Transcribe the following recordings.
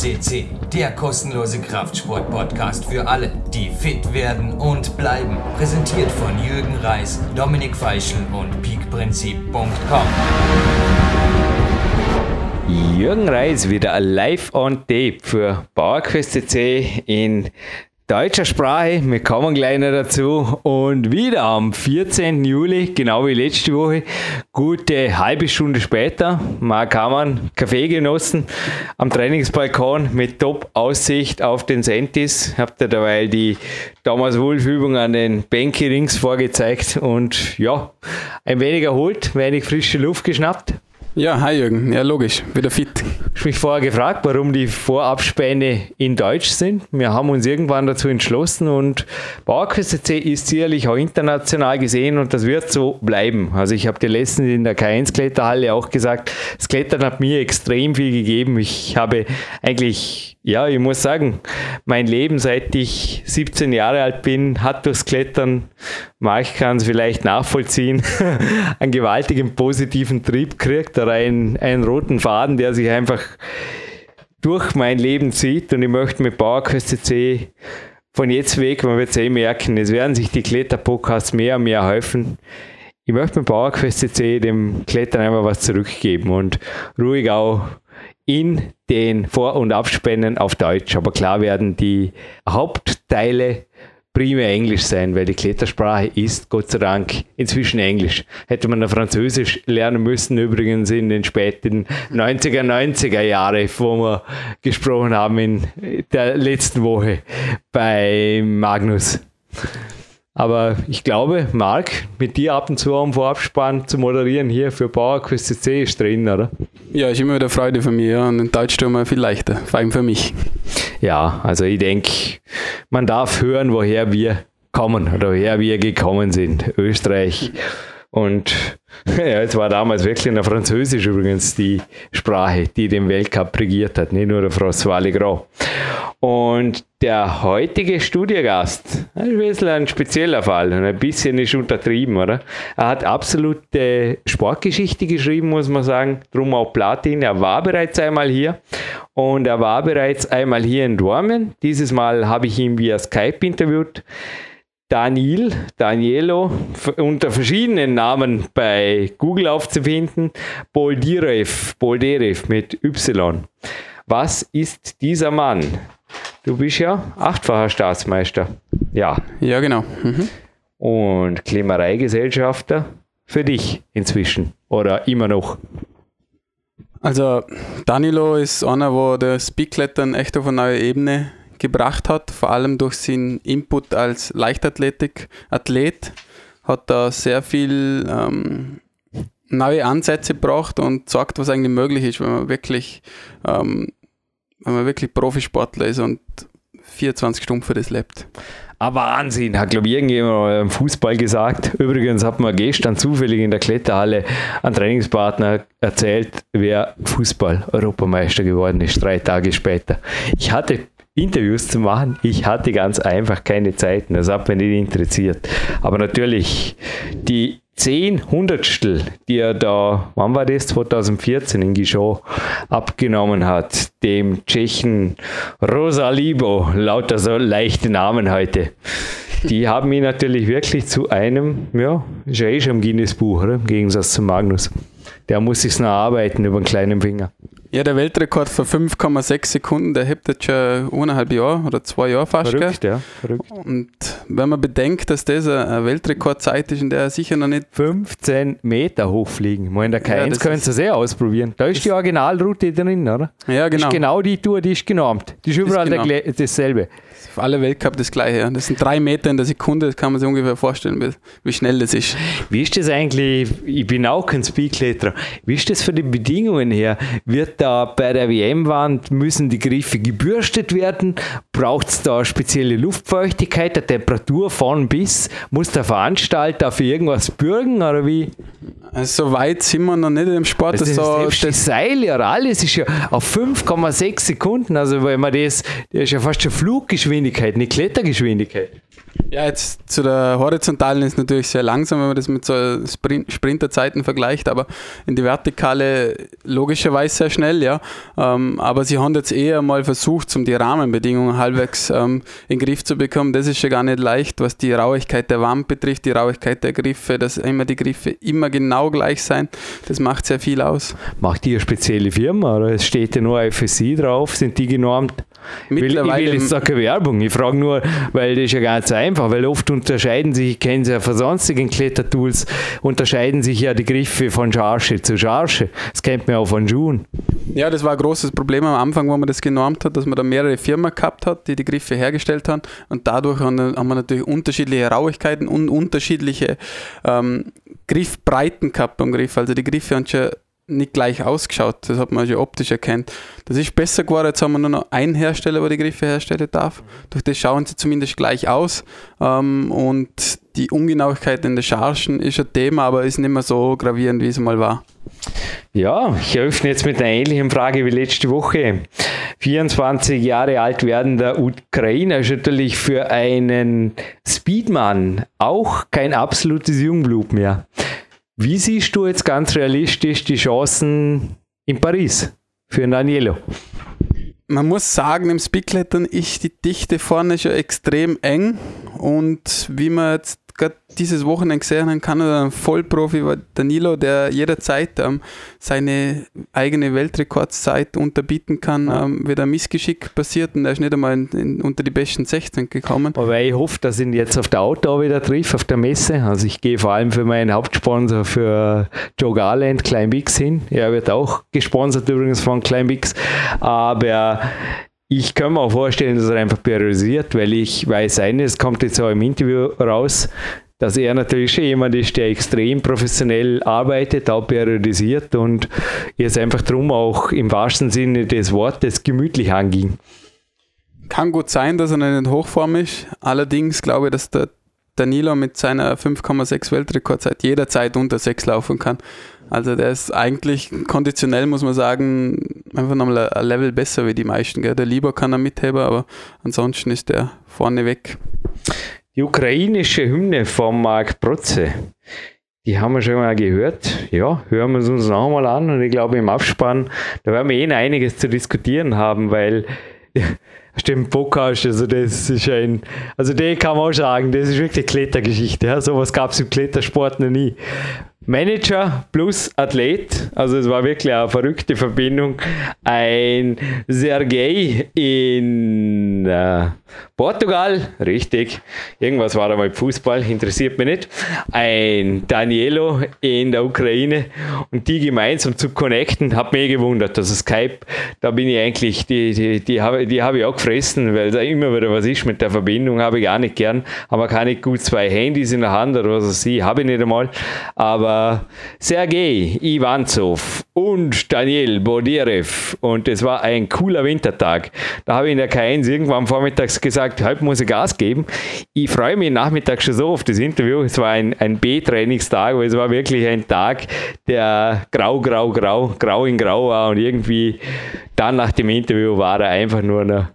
CC, der kostenlose Kraftsport-Podcast für alle, die fit werden und bleiben. Präsentiert von Jürgen Reis, Dominik Feischl und peakprinzip.com. Jürgen Reis wieder live on tape für PowerQuest in deutscher Sprache. Wir kommen gleich noch dazu. Und wieder am 14. Juli, genau wie letzte Woche, gute halbe Stunde später, Mark Hamann, Kaffee genossen am Trainingsbalkon mit Top-Aussicht auf den Sentis. Habt ihr dabei die Thomas Wolf-Übung an den Bänke rings vorgezeigt und ja, ein wenig erholt, wenig frische Luft geschnappt. Ja, hi Jürgen. Ja, logisch. Wieder fit. Ich mich vorher gefragt, warum die Vorabspäne in Deutsch sind. Wir haben uns irgendwann dazu entschlossen und PowerQuest C ist sicherlich auch international gesehen und das wird so bleiben. Also ich habe dir letztens in der K1-Kletterhalle auch gesagt, das Klettern hat mir extrem viel gegeben. Ich habe eigentlich ja, ich muss sagen, mein Leben, seit ich 17 Jahre alt bin, hat durchs Klettern, Mark kann es vielleicht nachvollziehen, einen gewaltigen positiven Trieb gekriegt oder einen, einen roten Faden, der sich einfach durch mein Leben zieht. Und ich möchte mit PowerQuest C von jetzt weg, man wird es eh merken, es werden sich die Kletterpodcasts mehr und mehr helfen. Ich möchte mit PowerQuest C dem Klettern einfach was zurückgeben und ruhig auch in den Vor- und Abspänen auf Deutsch. Aber klar werden die Hauptteile primär Englisch sein, weil die Klettersprache ist Gott sei Dank inzwischen Englisch. Hätte man Französisch lernen müssen, übrigens in den späten 90er, 90er Jahre, wo wir gesprochen haben in der letzten Woche bei Magnus. Aber ich glaube, Marc, mit dir ab und zu am Vorabspann zu moderieren hier für PowerQuest C ist drin, oder? Ja, ist immer wieder Freude für mich ja. und in Deutsch viel leichter, vor allem für mich. Ja, also ich denke, man darf hören, woher wir kommen oder woher wir gekommen sind. Österreich. Und ja, es war damals wirklich noch Französisch übrigens die Sprache, die den Weltcup regiert hat, nicht nur der François Legrand. Und der heutige Studiogast, ein bisschen ein spezieller Fall ein bisschen ist untertrieben, oder? Er hat absolute Sportgeschichte geschrieben, muss man sagen, drum auch Platin. Er war bereits einmal hier und er war bereits einmal hier in Dormen. Dieses Mal habe ich ihn via Skype interviewt. Daniel, Danielo, unter verschiedenen Namen bei Google aufzufinden, Boldirev, Bolderev mit Y. Was ist dieser Mann? Du bist ja achtfacher Staatsmeister. Ja. Ja, genau. Mhm. Und Klimmereigesellschafter für dich inzwischen oder immer noch? Also Danilo ist einer, wo das Speedklettern echt auf eine neue Ebene gebracht hat, vor allem durch seinen Input als Leichtathletik-Athlet, hat da sehr viel ähm, neue Ansätze gebracht und sagt, was eigentlich möglich ist, wenn man wirklich ähm, wenn man wirklich Profisportler ist und 24 Stunden für das lebt. Ah, Wahnsinn, hat glaube ich irgendjemand im Fußball gesagt. Übrigens hat man gestern zufällig in der Kletterhalle ein Trainingspartner erzählt, wer Fußball-Europameister geworden ist, drei Tage später. Ich hatte Interviews zu machen. Ich hatte ganz einfach keine Zeit. Das hat mich nicht interessiert. Aber natürlich, die zehn Hundertstel, die er da, wann war das, 2014 in Gisho abgenommen hat, dem Tschechen Rosalibo, lauter so leichte Namen heute. Die haben ihn natürlich wirklich zu einem, ja, ist ja eh schon im Guinness-Buch? Im Gegensatz zu Magnus. Der muss sich noch arbeiten über den kleinen Finger. Ja, der Weltrekord für 5,6 Sekunden, der hebt jetzt schon eineinhalb Jahre oder zwei Jahre fast. Verrückt, ja. Verrückt. Und wenn man bedenkt, dass das eine Weltrekordzeit ist, in der er sicher noch nicht 15 Meter hochfliegen. Mal in der K1 ja, können Sie sehr ausprobieren. Da ist die Originalroute drin, oder? Ja, genau. Das ist genau die Tour, die ist genormt. Die ist überall ist genau. dasselbe. Auf alle Weltcup das gleiche. Das sind drei Meter in der Sekunde, das kann man sich ungefähr vorstellen, wie, schnell das ist. Wie ist das eigentlich? Ich bin auch kein Speedkletterer. Wie ist das für die Bedingungen her? Wird da bei der WM-Wand, müssen die Griffe gebürstet werden? Braucht es da spezielle Luftfeuchtigkeit, der Temperatur von bis? Muss der Veranstalter für irgendwas bürgen oder wie? Also so weit sind wir noch nicht im Sport. Das, das, so, das, das Seil ja alles ist ja auf 5,6 Sekunden. Also wenn man das, das ist ja fast schon Fluggeschwindigkeit, nicht Klettergeschwindigkeit. Ja, jetzt zu der horizontalen ist natürlich sehr langsam, wenn man das mit so Sprint Sprinterzeiten vergleicht, aber in die vertikale logischerweise sehr schnell, ja. Ähm, aber sie haben jetzt eher mal versucht, um die Rahmenbedingungen halbwegs ähm, in den Griff zu bekommen. Das ist schon gar nicht leicht, was die Rauigkeit der Wand betrifft, die Rauigkeit der Griffe, dass immer die Griffe immer genau gleich sein. Das macht sehr viel aus. Macht eine spezielle Firma oder es steht ja nur FSC drauf? Sind die genormt? Mittlerweile ich will jetzt keine Werbung. Ich frage nur, weil das ist ja ganz einfach, weil oft unterscheiden sich, ich kenne es ja von sonstigen Klettertools, unterscheiden sich ja die Griffe von Charge zu Charge. Das kennt man auch von Schuhen. Ja, das war ein großes Problem am Anfang, wo man das genormt hat, dass man da mehrere Firmen gehabt hat, die die Griffe hergestellt haben und dadurch haben wir natürlich unterschiedliche Rauigkeiten und unterschiedliche ähm, Griffbreiten gehabt beim Griff. Also die Griffe haben schon nicht gleich ausgeschaut. Das hat man schon optisch erkannt. Das ist besser geworden. Jetzt haben wir nur noch einen Hersteller, der die Griffe herstellen darf. Durch das schauen sie zumindest gleich aus. Ähm, und die Ungenauigkeit in den Chargen ist ein Thema, aber ist nicht mehr so gravierend, wie es mal war. Ja, ich eröffne jetzt mit einer ähnlichen Frage wie letzte Woche. 24 Jahre alt werdender Ukrainer ist natürlich für einen Speedman auch kein absolutes Jungblut mehr. Wie siehst du jetzt ganz realistisch die Chancen in Paris für Danielo? Man muss sagen, im Speedklettern ist die Dichte vorne schon extrem eng und wie man jetzt gerade dieses Wochenende gesehen kann er ein Vollprofi war Danilo, der jederzeit ähm, seine eigene Weltrekordzeit unterbieten kann, ja. ähm, wird ein Missgeschick passiert und er ist nicht einmal in, in, unter die besten 16 gekommen. Aber ich hoffe, dass ich ihn jetzt auf der Outdoor wieder trifft, auf der Messe. Also ich gehe vor allem für meinen Hauptsponsor für Joe Garland, Klein Bix hin. Er wird auch gesponsert übrigens von Klein Bix. Aber ich kann mir auch vorstellen, dass er einfach priorisiert, weil ich weiß eines, kommt jetzt auch im Interview raus, dass er natürlich schon jemand ist, der extrem professionell arbeitet, auch periodisiert und es einfach darum auch im wahrsten Sinne des Wortes gemütlich anging. Kann gut sein, dass er nicht in Hochform ist. Allerdings glaube ich, dass der Danilo mit seiner 5,6 Weltrekordzeit jederzeit unter 6 laufen kann. Also der ist eigentlich konditionell, muss man sagen, einfach nochmal ein Level besser wie die meisten. Gell? Der Lieber kann er mitheben, aber ansonsten ist der vorne weg. Die ukrainische Hymne von Marc Protze, die haben wir schon mal gehört. Ja, hören wir es uns nochmal an und ich glaube im Abspann, da werden wir eh einiges zu diskutieren haben, weil Stimmt, Podcast, also das ist ein, also den kann man auch sagen, das ist wirklich Klettergeschichte. Ja? Sowas gab es im Klettersport noch nie. Manager plus Athlet, also es war wirklich eine verrückte Verbindung. Ein Sergei in äh, Portugal, richtig, irgendwas war da mal Fußball, interessiert mich nicht. Ein Danielo in der Ukraine und die gemeinsam zu connecten, hat mich gewundert. Also Skype, da bin ich eigentlich, die, die, die habe die hab ich auch gefressen, weil da immer wieder was ist mit der Verbindung, habe ich gar nicht gern. Aber kann ich gut zwei Handys in der Hand oder was weiß ich, habe ich nicht einmal. Aber Sergei Ivanzov und Daniel Bodirev. Und es war ein cooler Wintertag. Da habe ich in der K1 irgendwann vormittags gesagt, heute muss ich Gas geben. Ich freue mich nachmittags schon so auf das Interview. Es war ein, ein B-Trainingstag, weil es war wirklich ein Tag, der grau, grau, grau, grau in grau war. Und irgendwie dann nach dem Interview war er einfach nur noch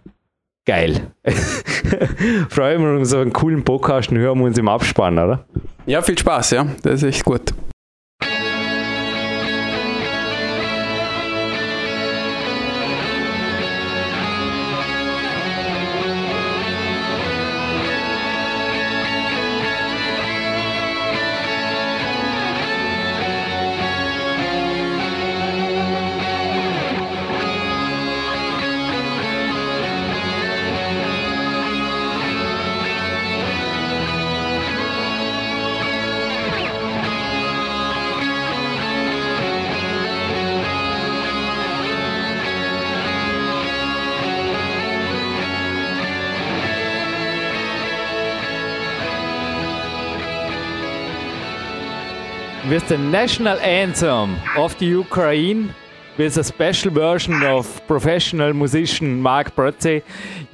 geil. Freuen wir uns auf einen coolen Podcast und hören wir uns im Abspann, oder? Ja, viel Spaß, ja. Das ist echt gut. The national anthem of the Ukraine with a special version of professional musician Mark Brotze.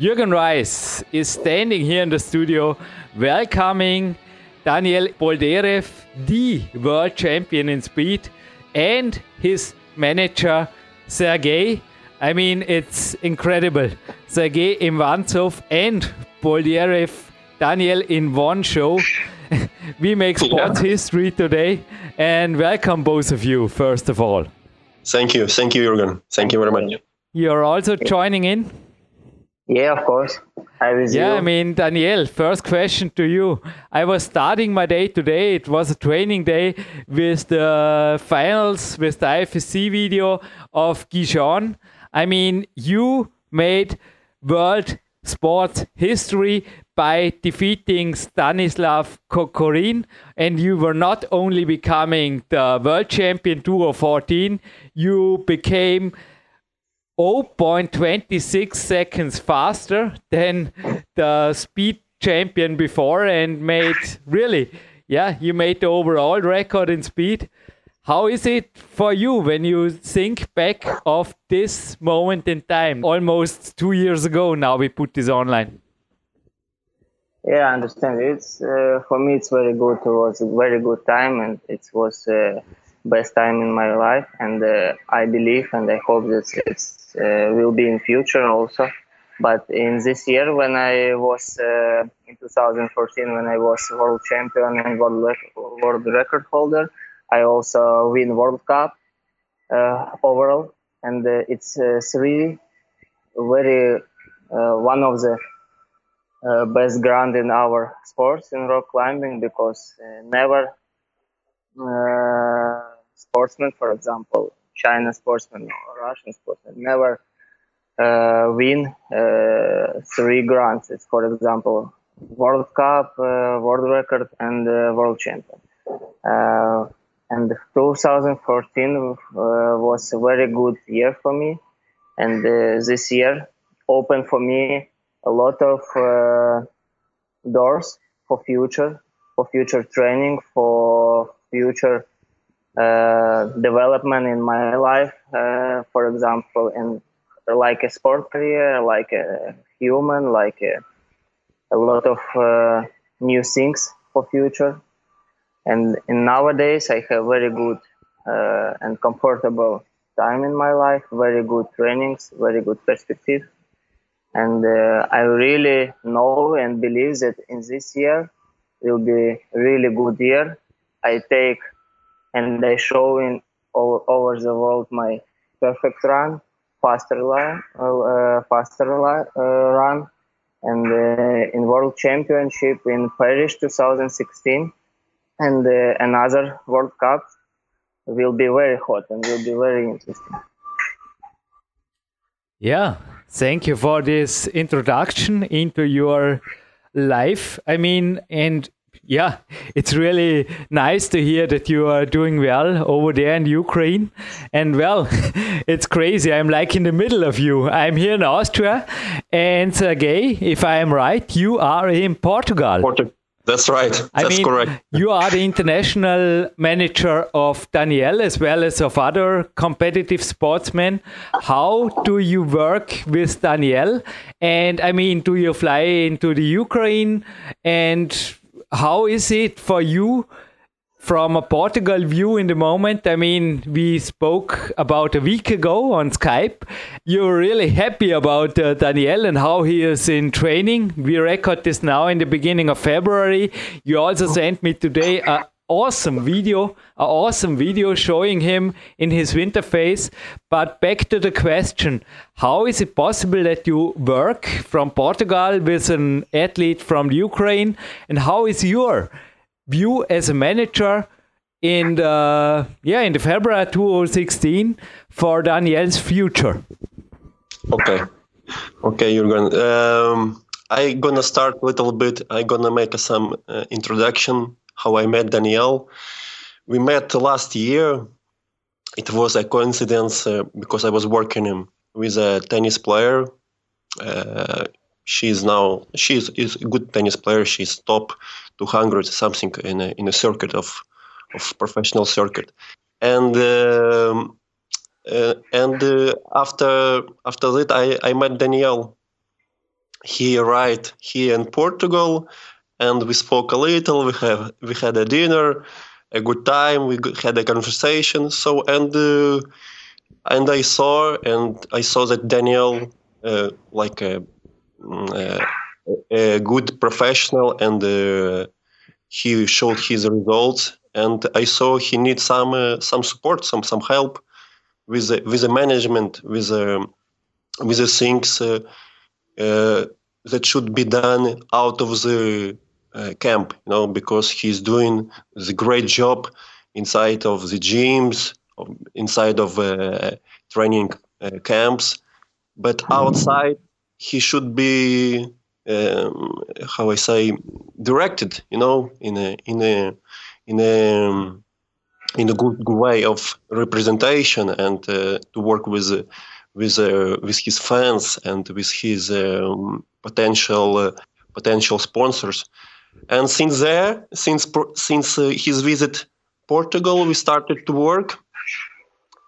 Jürgen Reis is standing here in the studio welcoming Daniel Bolderev, the world champion in speed, and his manager Sergey. I mean, it's incredible. Sergey Ivantsov and Bolderev Daniel in one show. we make sports yeah. history today, and welcome both of you. First of all, thank you, thank you, Jürgen. Thank you very much. You're also joining in. Yeah, of course. Hi with yeah, you. I mean, Daniel, first question to you. I was starting my day today. It was a training day with the finals, with the IFSC video of Gijon. I mean, you made world sports history by defeating Stanislav Kokorin, and you were not only becoming the world champion 2014, you became 0.26 seconds faster than the speed champion before and made really yeah you made the overall record in speed. How is it for you when you think back of this moment in time? Almost two years ago now we put this online yeah i understand. It's uh, for me it's very good. It was a very good time and it was uh, best time in my life. And uh, i believe and i hope that it uh, will be in future also. But in this year when i was uh, in 2014 when i was world champion and world, world record holder i also win world cup uh, overall. And it's three very one of the uh, best ground in our sports in rock climbing because uh, never uh, sportsmen, for example, China sportsmen or Russian sportsmen, never uh, win uh, three grands. It's, for example, World Cup, uh, World Record, and World Champion. And 2014 was a very good year for me, and this year opened for me a lot of doors for future, for future training, for future uh, development in my life, uh, for example, in like a sport career, like a human, like a, a lot of uh, new things for future. And in nowadays, I have very good uh, and comfortable time in my life, very good trainings, very good perspective. And uh, I really know and believe that in this year will be really good year. I take and I show in all over the world my perfect run, faster run, uh, faster uh, run, and uh, in World Championship in Paris 2016, and uh, another World Cup will be very hot and will be very interesting. Yeah, thank you for this introduction into your life. I mean, and yeah, it's really nice to hear that you are doing well over there in Ukraine. And well, it's crazy. I'm like in the middle of you. I'm here in Austria. And Sergey, if I am right, you are in Portugal. Portugal. That's right. That's I mean, correct. you are the international manager of Daniel as well as of other competitive sportsmen. How do you work with Daniel? And I mean, do you fly into the Ukraine and how is it for you from a Portugal view in the moment? I mean, we spoke about a week ago on Skype. You're really happy about uh, Daniel and how he is in training. We record this now in the beginning of February. You also sent me today a awesome video, an awesome video showing him in his winter phase. But back to the question how is it possible that you work from Portugal with an athlete from Ukraine? And how is your view as a manager? in the yeah in the February 2016 for Daniel's future. Okay, okay, Jürgen. Um, I'm gonna start a little bit. I'm gonna make some uh, introduction how I met Danielle. We met last year. It was a coincidence uh, because I was working with a tennis player. Uh, she's now she's is a good tennis player. She's top 200 something in a, in a circuit of of professional circuit, and um, uh, and uh, after after that I, I met Daniel. He arrived here in Portugal and we spoke a little. We have we had a dinner, a good time. We had a conversation. So and uh, and I saw and I saw that Daniel, uh, like a, uh, a good professional and uh, he showed his results. And I saw he needs some uh, some support, some some help with the, with the management, with the with the things uh, uh, that should be done out of the uh, camp. You know, because he's doing the great job inside of the gyms, inside of uh, training uh, camps, but outside he should be um, how I say directed, you know, in a in a in a in a good, way of representation and uh, to work with uh, with uh, with his fans and with his um, potential uh, potential sponsors. And since there, since since uh, his visit Portugal, we started to work.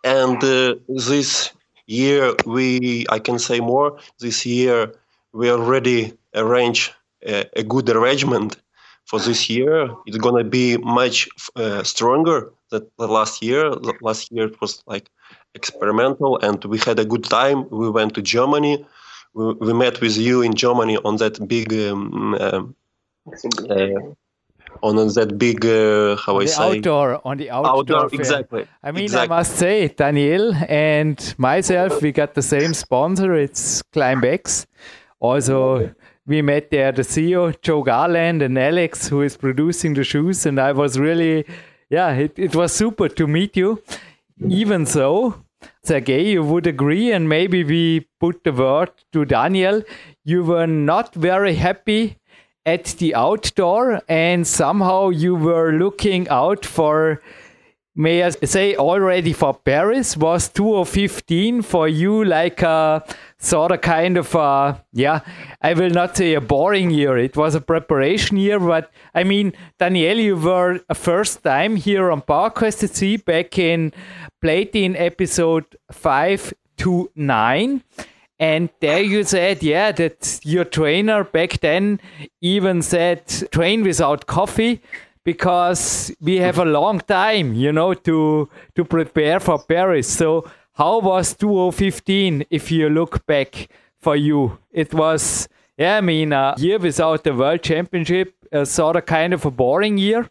And this year, we I can say more. This year, we already arrange a, a good arrangement for this year. It's gonna be much uh, stronger than the last year. Last year it was like experimental, and we had a good time. We went to Germany. We, we met with you in Germany on that big. Um, um uh, on that big, uh, how I the say, outdoor, on the outdoor, outdoor exactly. I mean, exactly. I must say, Daniel and myself, we got the same sponsor. It's Climbx. Also, we met there the CEO, Joe Garland, and Alex, who is producing the shoes. And I was really, yeah, it, it was super to meet you. Even so, Sergey, you would agree, and maybe we put the word to Daniel. You were not very happy at the outdoor, and somehow you were looking out for may I say already for Paris was 2015 for you like a sort of kind of a, yeah, I will not say a boring year. It was a preparation year, but I mean, Daniel, you were a first time here on PowerQuest Sea back in Platin episode 5 to 9. And there you said, yeah, that your trainer back then even said, train without coffee because we have a long time, you know, to to prepare for Paris. So how was 2015 if you look back for you? It was, yeah, I mean, a year without the World Championship, uh, sort of kind of a boring year.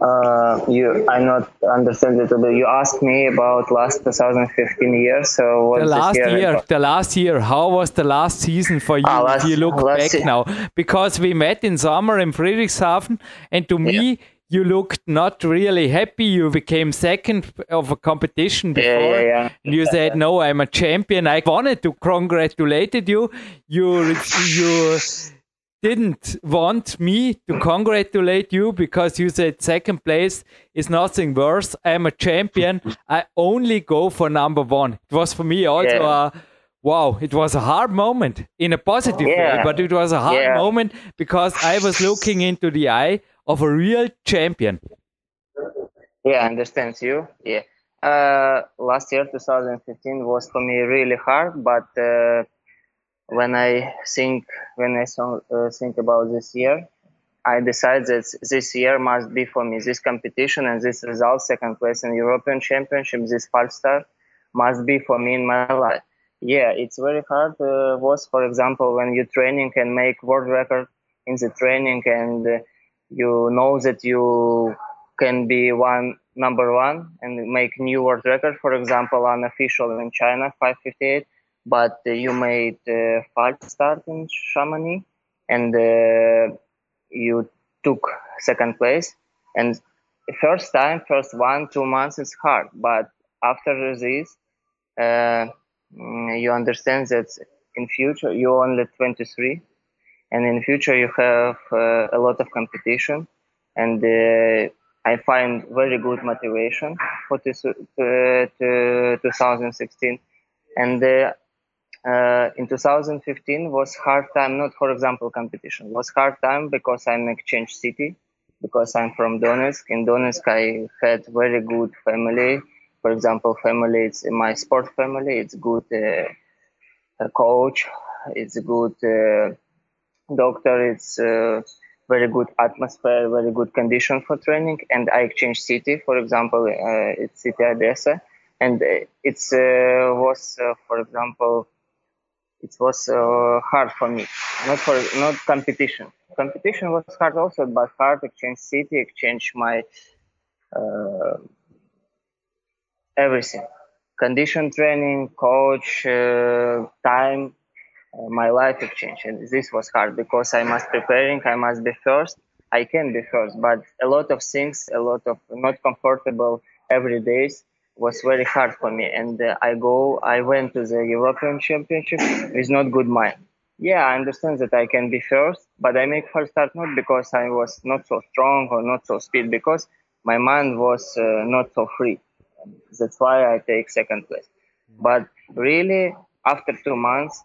Uh, you, I'm not understand it. A bit. You asked me about last 2015 year. So the last year, year, the last year. How was the last season for you? Ah, last, if you look back year. now, because we met in summer in Friedrichshafen, and to me. Yeah. You looked not really happy. You became second of a competition before. Yeah, yeah, yeah. And you said, "No, I'm a champion." I wanted to congratulate you. You, you didn't want me to congratulate you because you said second place is nothing worse. I'm a champion. I only go for number one. It was for me also Yeah. a wow. It was a hard moment in a positive way, but it was a hard Yeah. moment because I was looking into the eye of a real champion. Yeah, I understand you. Yeah. Uh, last year, 2015, was for me really hard, but uh, when I think when I so, uh, think about this year, I decided that this year must be for me. This competition and this result, second place in European Championship, this five star, must be for me in my life. Yeah, it's very hard. Uh, was for example when you training and make world record in the training and uh, you know that you can be one number one and make new world record. For example, unofficial in China, 558 but uh, you made uh, false start in Chamonix and uh, you took second place. And first time, first one, two months is hard, but after this, uh, mm, you understand that in future you're only 23, and in future you have uh, a lot of competition, and uh, I find very good motivation for this, uh, to 2016, and uh, in 2015 was hard time not for example competition was hard time because i'm exchange city because i'm from donetsk. In donetsk i had very good family. For example family it's my sport family. It's good uh, coach. It's good uh, doctor it's uh, very good atmosphere very good condition for training and i exchange city for example uh, it's city odessa and it's uh, was for example it was uh, hard for me. Not for not competition. Competition was hard also, but hard exchange city, exchange my uh, everything, condition training, coach, uh, time, uh, my life exchange, and this was hard because I must preparing. I must be first. I can be first, but a lot of things, a lot of not comfortable every days was very hard for me. And uh, I go, I went to the European Championship with not good mind. Yeah, I understand that I can be first, but I make first start not because I was not so strong or not so speed, because my mind was uh, not so free. That's why I take second place. But really, after two months,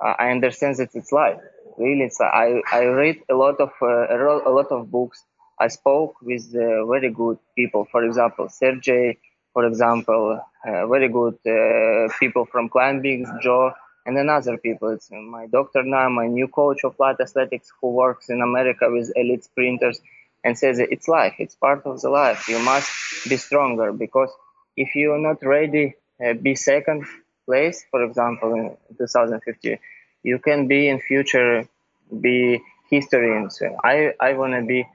uh, I understand that it's life. Really, it's, I I read a lot of uh, a lot of books. I spoke with uh, very good people. For example, Sergey for example, uh, very good uh, people from climbing, Joe, and then other people. It's my doctor now, my new coach of flight athletics who works in America with elite sprinters and says it's life, it's part of the life. You must be stronger because if you're not ready, uh, be second place, for example, in 2050, you can be in future, be history. So I, I want to be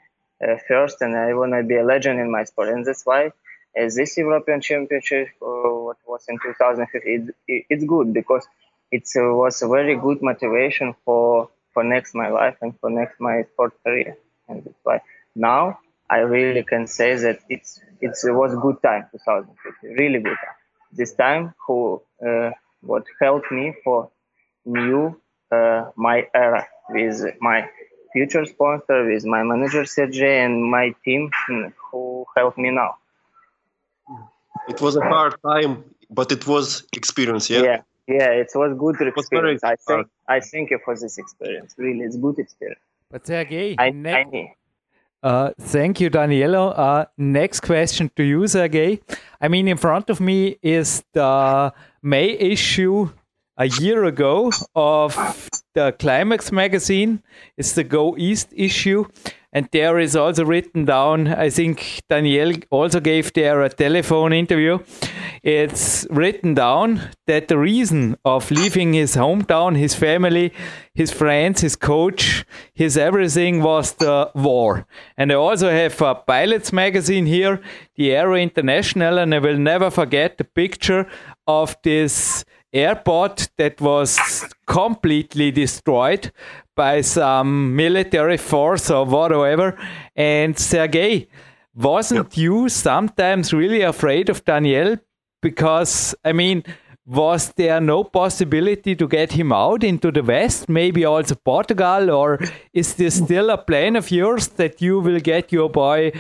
uh, first and I want to be a legend in my sport. And that's why as this European Championship, uh, what was in 2015, it, it's good because it uh, was a very good motivation for for next my life and for next my sport career. And that's why now I really can say that it's it's, it was good time 2015, really good time. This time, who uh, what helped me for new uh, my era with my future sponsor, with my manager Sergey and my team who helped me now. It was a hard time, but it was experience. Yeah. Yeah. Yeah, it was good experience. I think I thank you for this experience. Really, it's good experience. But Sergey, I, I uh, thank you, Danielo. Uh, next question to you, Sergey. I mean, in front of me is the May issue a year ago of the Climax magazine. It's the Go East issue. And there is also written down, I think Daniel also gave there a telephone interview. It's written down that the reason of leaving his hometown, his family, his friends, his coach, his everything was the war. And I also have a pilots magazine here, the Aero International, and I will never forget the picture of this airport that was completely destroyed by some military force or whatever. And Sergey, wasn't yep. you sometimes really afraid of Daniel? Because, I mean, was there no possibility to get him out into the West, maybe also Portugal? Or is this still a plan of yours that you will get your boy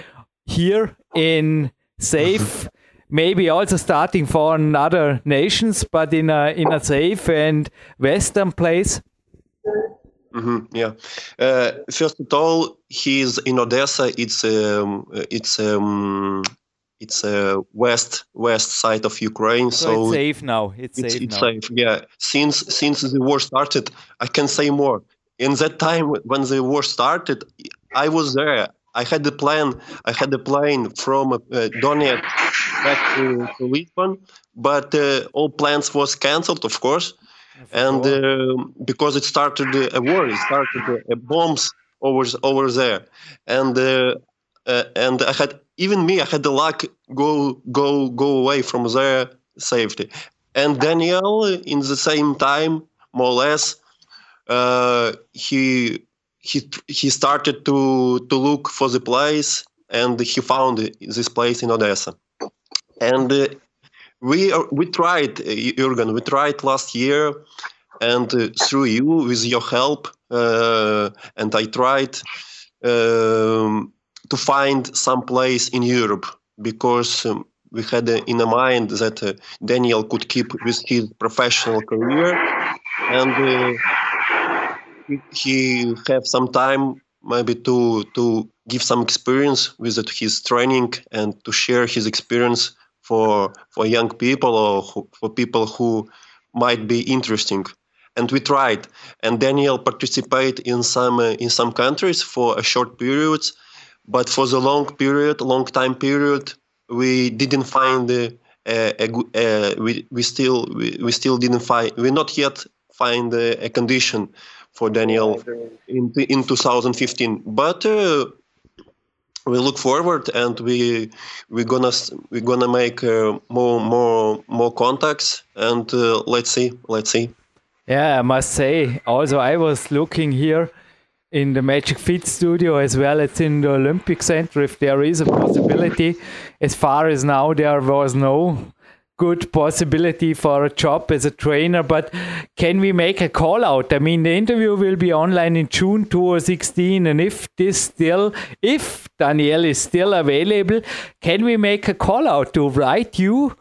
here in safe maybe also starting for other nations, but in a in a safe and Western place? Mm-hmm, yeah. Uh, first of all, he's in Odessa. It's um, it's um, it's a uh, west west side of Ukraine. So, so it's safe now. It's, it's safe. It's now. safe. Yeah. Since since the war started, I can say more. In that time when the war started, I was there. I had the plan. I had the plane from uh, Donetsk back to, to Lisbon, but uh, all plans was cancelled, of course, and uh, because it started a war, it started uh, bombs over over there, and uh, uh, and I had even me, I had the luck go go go away from there safety, and Daniel in the same time, more or less, he he he started to to look for the place and he found this place in Odessa and uh, we are, we tried, uh, Jürgen, we tried last year, and uh, through you, with your help, uh, and I tried um, to find some place in Europe because um, we had uh, in mind that uh, Daniel could keep with his professional career, and he have some time maybe to to give some experience with his training and to share his experience for for young people or who, for people who might be interesting. And we tried. And daniel participated in some uh, in some countries for a short period. But for the long period long time period we didn't find uh, a, a, a, we, we still we, we still didn't find we not yet find a, a condition for Daniel in in 2015. But uh, we look forward and we we're gonna we're gonna make uh, more more more contacts and uh, let's see let's see. Yeah i must say also i was looking here in the magic fit studio as well as in the olympic center if there is a possibility. As far as now there was no good possibility for a job as a trainer. But can we make a call out? I mean, the interview will be online in June 2016, and if this still, if Daniel is still available, can we make a call out to write you?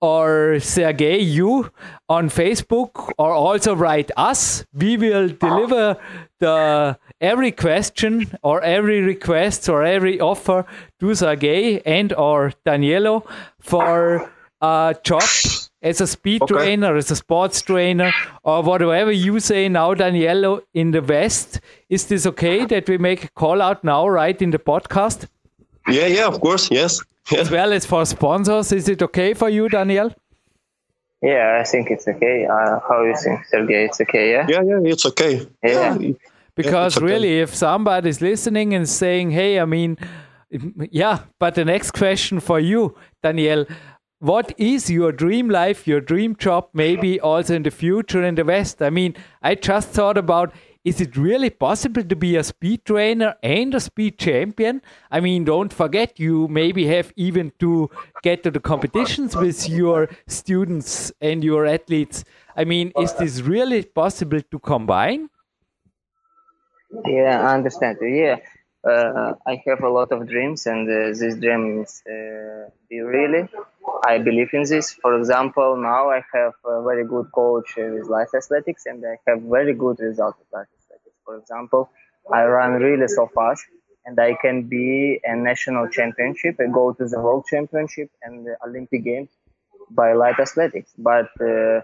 Or Sergey, you on Facebook, or also write us. We will deliver the every question or every request or every offer to Sergey and or Danielo for uh, job as a speed okay. trainer, as a sports trainer, or whatever you say now, Daniello, in the West. Is this okay that we make a call out now, right, in the podcast? Yeah, yeah, of course, yes. Yeah. As well as for sponsors, is it okay for you, Daniel? Yeah, I think it's okay. Uh, how you think, Sergey? It's okay, yeah? Yeah, yeah, it's okay. Yeah. yeah. Because yeah, really, if somebody's listening and saying, hey, I mean, yeah, but the next question for you, Daniel, what is your dream life, your dream job, maybe also in the future in the West? I mean, I just thought about is it really possible to be a speed trainer and a speed champion? I mean, don't forget, you maybe have even to get to the competitions with your students and your athletes. I mean, is this really possible to combine? Yeah, I understand. Yeah, uh, I have a lot of dreams, and uh, these dreams uh, be really. I believe in this. For example, now I have a very good coach with light athletics, and I have very good results with light athletics. For example, I run really so fast, and I can be a national championship. I go to the world championship and the Olympic games by light athletics. But uh,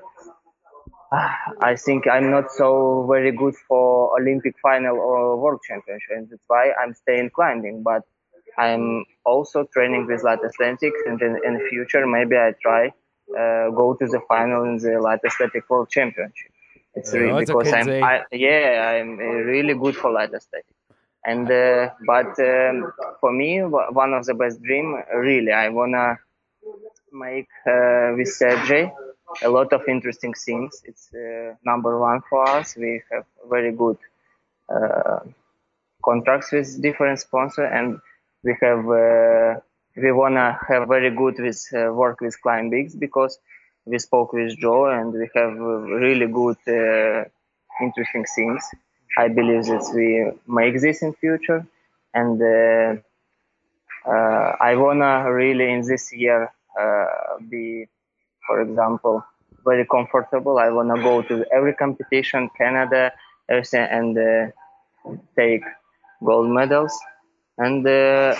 I think I'm not so very good for Olympic final or World Championship, and that's why I'm staying climbing. But I'm also training with light athletics, and in, in the future maybe I try uh, go to the final in the light athletic World Championship. It's really because I'm I, yeah I'm really good for light athletics. And uh, but um, for me, one of the best dream really I wanna make uh, with Sergey a lot of interesting things. It's uh, number one for us. We have very good uh, contracts with different sponsors, and we have uh, we wanna have very good with uh, work with Climbix because we spoke with Joe and we have really good uh, interesting things. I believe that we make this in future, and uh, I wanna really in this year be for example, very comfortable. I want to go to every competition, Canada, everything, and uh, take gold medals. And uh,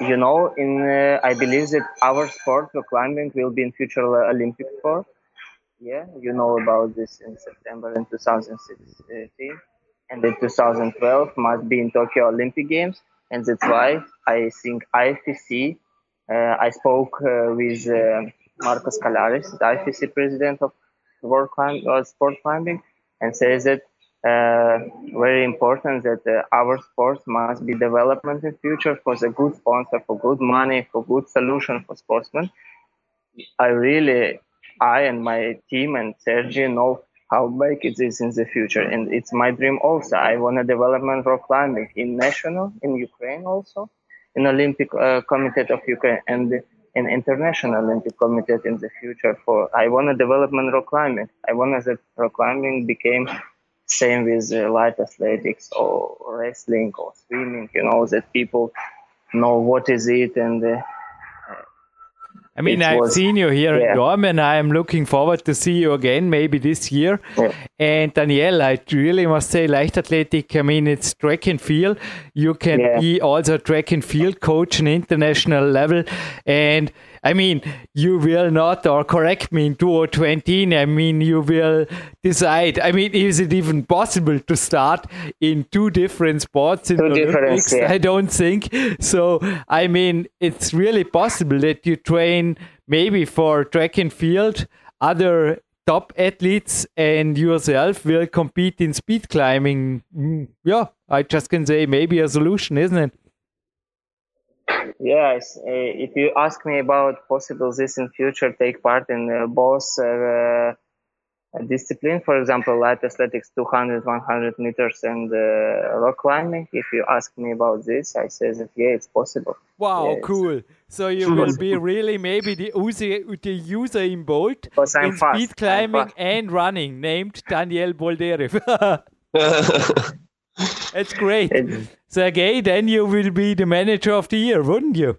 you know, in uh, I believe that our sport, the climbing, will be in future Olympic sport. Yeah, you know about this in September in 2016, and in 2012 must be in Tokyo Olympic Games, and that's why I think ifc Uh, I spoke uh, with uh, Marco Scolaris, the IFSC president of World uh, Sport Climbing, and says that very important that uh, our sports must be development in future for the good sponsor, for good money, for good solution for sportsmen. I really, I and my team and Sergey know how big it is in the future, and it's my dream also. I want to development rock climbing in national in Ukraine also, in Olympic uh, Committee of Ukraine, and an international Olympic Committee in the future for I want to development rock climbing. I want that rock climbing became same with uh, light athletics or wrestling or swimming. You know that people know what is it and. Uh, I mean, I've was, seen you here yeah. in and I am looking forward to see you again, maybe this year. Yeah. And Danielle, I really must say, light Leichtathletic, I mean, it's track and field. You can yeah. be also track and field coach on international level. And I mean, you will not, or correct me, in 2020, I mean, you will decide. I mean, is it even possible to start in two different sports in two the Olympics? Yeah. I don't think. So, I mean, it's really possible that you train maybe for track and field, other top athletes and yourself will compete in speed climbing. Mm, yeah, I just can say maybe a solution, isn't it? Yes, uh, if you ask me about possible this in future, take part in uh, both uh, discipline, for example, light athletics, 200, 100 meters, and uh, rock climbing. If you ask me about this, I say that yeah, it's possible. Wow, yeah, cool! So you will be really maybe the user, the Usain Bolt in fast. speed climbing and running, named Daniel Boldyrev. That's great. Sergey, then you will be the manager of the year, wouldn't you?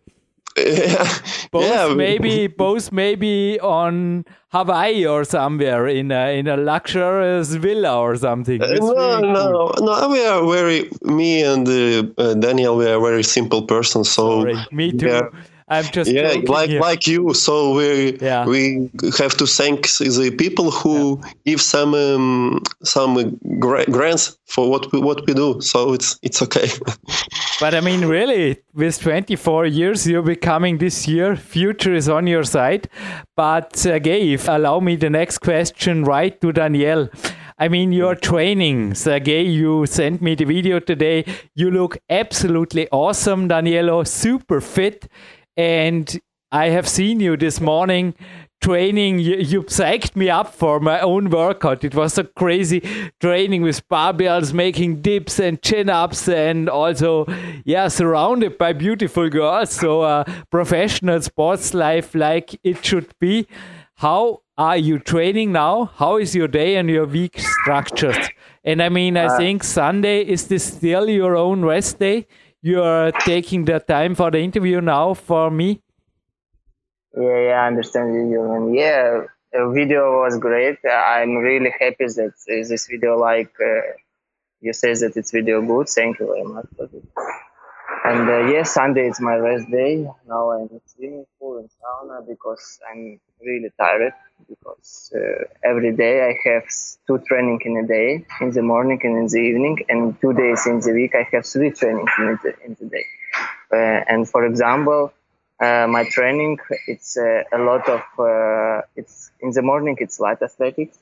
Yeah. Both yeah. maybe both maybe on Hawaii or somewhere in a in a luxurious villa or something. Uh, no, no, cool. no. We are very me and uh, uh, Daniel. We are very simple person. So Sorry, me too. Yeah. I'm just yeah, like here. like you. So we yeah. we have to thank the people who yeah. give some um, some grants for what we, what we do. So it's it's okay. but I mean, really, with 24 years, you're becoming this year. Future is on your side. But Sergey, if allow me the next question, right to Danielle. I mean, your training, Sergey, you sent me the video today. You look absolutely awesome, Danielo, super fit and I have seen you this morning training. You, you psyched me up for my own workout. It was a crazy training with barbells, making dips and chin ups, and also, yeah, surrounded by beautiful girls. So, uh, professional sports life like it should be. How are you training now? How is your day and your week structured? And I mean, I uh, think Sunday is this still your own rest day? You are taking the time for the interview now for me. Yeah, yeah, I understand you. Yeah, the video was great. I'm really happy that this video, like uh, you say that it's video good. Thank you very much for it. And uh, yeah, Sunday is my rest day. Now I'm swimming pool and sauna because I'm really tired because uh, every day I have two training in a day, in the morning and in the evening, and two days in the week I have three trainings in the, in the day. Uh, and for example, uh, my training it's uh, a lot of uh, it's in the morning it's light athletics.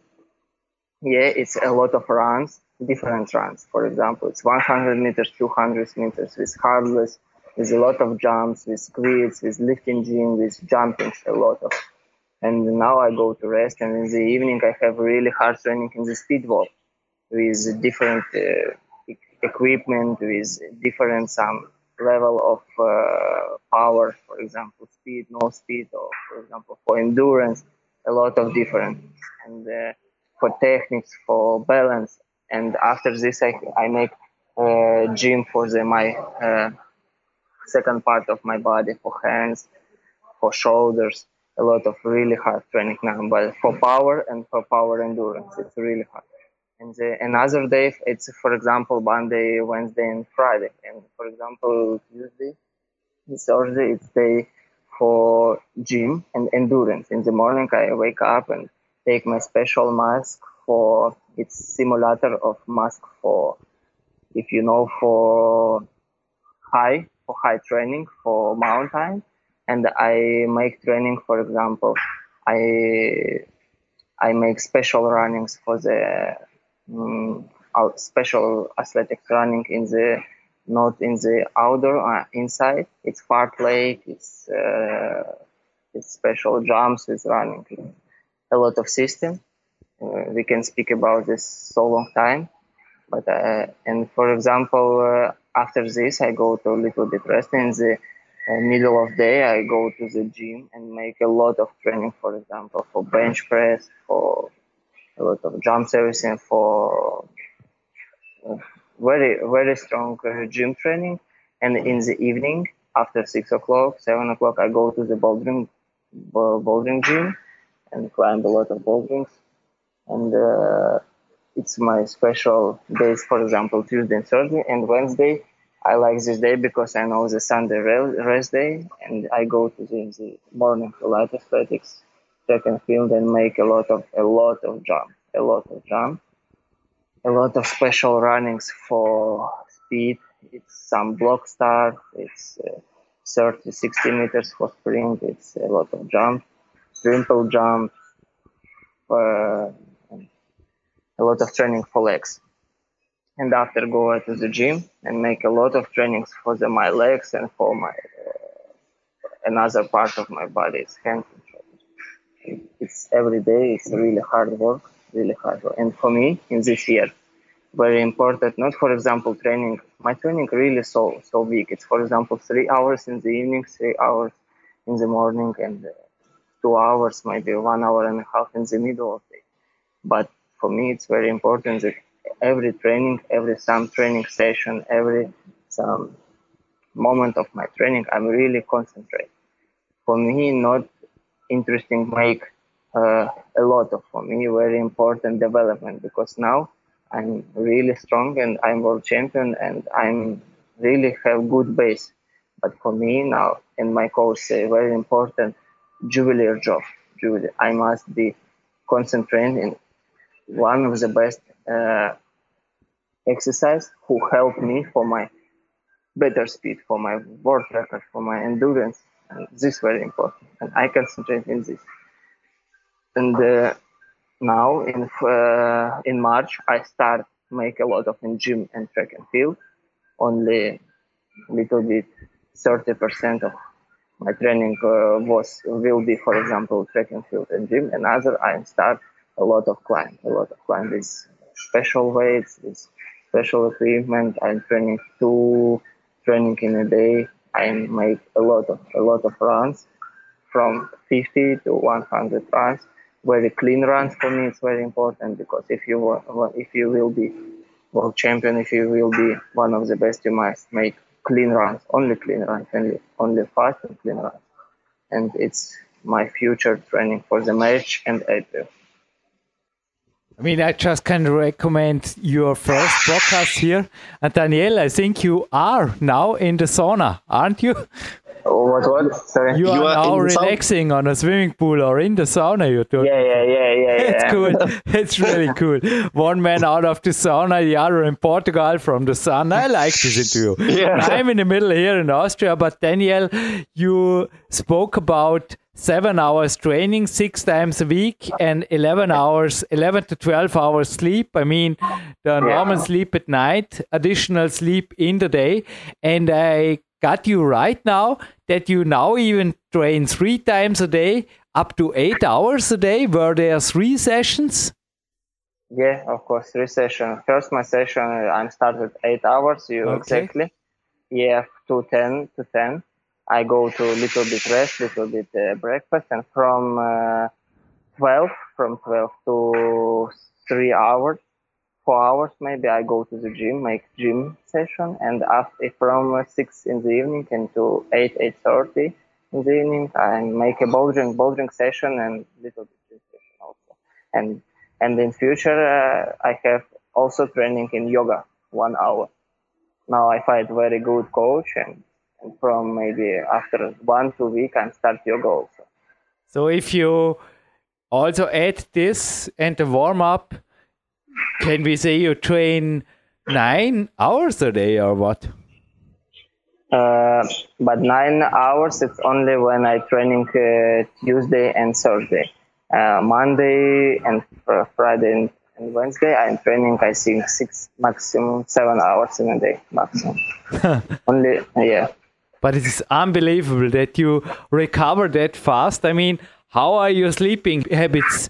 Yeah, it's a lot of runs, different runs. For example, it's 100 meters, 200 meters with hurdles, with a lot of jumps, with grids, with lifting gym, with jumping, a lot of and now I go to rest. And in the evening, I have really hard training in the speed wall with different uh, equipment, with different some level of uh, power, for example, speed, no speed, or for example, for endurance, a lot of different, and uh, for techniques, for balance. And after this, I, I make uh, gym for the, my uh, second part of my body, for hands, for shoulders, a lot of really hard training now, but for power and for power endurance, it's really hard. And the, another day, it's for example Monday, Wednesday, and Friday. And for example Tuesday, Thursday, it's day for gym and endurance. In the morning, I wake up and take my special mask for it's simulator of mask for if you know for high for high training for mountain and I make training. For example, I I make special runnings for the um, special athletics running in the not in the outdoor uh, inside. It's park lake. It's uh, it's special jumps It's running. A lot of system. Uh, we can speak about this so long time, but uh, and for example, uh, after this I go to a little bit rest in the middle of day i go to the gym and make a lot of training for example for bench press for a lot of jump servicing for uh, very very strong uh, gym training. And in the evening after six o'clock seven o'clock i go to the bouldering bouldering gym and climb a lot of boulderings and uh, it's my special days for example tuesday and thursday. And wednesday I like this day because I know the Sunday rest day, and I go to the, the morning to light athletics, track and field, and make a lot of a lot of jump, a lot of jump, a lot of special runnings for speed. It's some block start. It's uh, 30, 60 meters for sprint. It's a lot of jump, triple jump, uh, a lot of training for legs and after go to the gym and make a lot of trainings for the, my legs and for my uh, another part of my body it's hands and it's every day it's really hard work really hard work. And for me in this year very important not for example training my training really so so big. It's for example three hours in the evening three hours in the morning and uh, two hours maybe one hour and a half in the middle of the day. But for me it's very important that every training, every some training session, every some moment of my training, I'm really concentrate. For me, not interesting make uh, a lot of for me very important development because now I'm really strong and I'm world champion and I'm really have good base. But for me now, and my coach say very important juveler job. Juveler. I must be concentrating in one of the best uh, exercise who helped me for my better speed, for my world record, for my endurance. And this is very important. And I concentrate in this. And uh, now in uh, in March, I start make a lot of in gym and track and field. Only little bit, 30% of my training uh, was will be, for example, track and field and gym. And other, I start a lot of climb, a lot of climb with special weights, with special equipment. I'm training two training in a day. I make a lot of a lot of runs, from 50 to 100 runs. Very clean runs for me. It's very important because if you if you will be world champion, if you will be one of the best, you must make clean runs, only clean runs, only only fast and clean runs. And it's my future training for the March and April. I mean, I just can recommend your first podcast here. And Daniel, I think you are now in the sauna, aren't you? Oh, what? What? Sorry. You, you are, are now relaxing on a swimming pool or in the sauna. You're doing. Yeah, yeah, yeah, yeah. It's yeah. cool. it's really cool. One man out of the sauna, the other in Portugal from the sun. I like this interview. Yeah. I'm in the middle here in Austria, but Daniel, you spoke about seven hours training six times a week and 11 hours 11 to 12 hours sleep. I mean the normal sleep at night additional sleep in the day. And i got you right now that you now even train three times a day up to eight hours a day. Were there three sessions? Yeah of course three sessions. First my session uh, i'm started eight hours you okay. exactly. Yeah to 10 to 10 I go to little bit rest, little bit uh, breakfast, and from uh, 12, from 12 to 3 hours, 4 hours maybe, I go to the gym, make gym session, and after from uh, 6 in the evening until 8, 8.30 in the evening, I make a bouldering, bouldering session and little bit gym session also. And, and in future, uh, I have also training in yoga, one hour. Now I find very good coach and from maybe after one two week and start yoga also. So if you also add this and the warm up can we say you train nine hours a day or what? Uh, but nine hours it's only when i training uh, tuesday and thursday. Uh, monday and friday and, and wednesday i'm training i think six maximum seven hours in a day maximum. Only yeah but it is unbelievable that you recover that fast. I mean, how are your sleeping habits?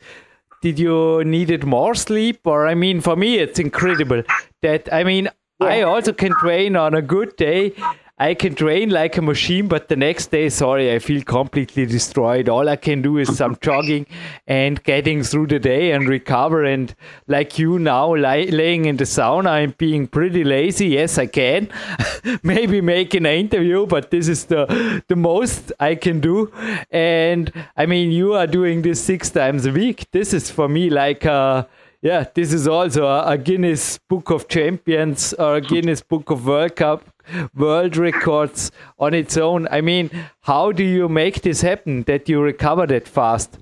Did you needed more sleep, or I mean, for me, it's incredible that I mean, yeah. I also can train on a good day I can train like a machine, but the next day, sorry, I feel completely destroyed. All I can do is some jogging and getting through the day and recover. And like you now, li- laying in the sauna, I'm being pretty lazy. Yes, I can. Maybe making an interview, but this is the the most I can do. And I mean, you are doing this six times a week. This is for me like a yeah, this is also a, a, Guinness Book of Champions or a Guinness Book of World Cup world records on its own. I mean, how do you make this happen that you recover that fast?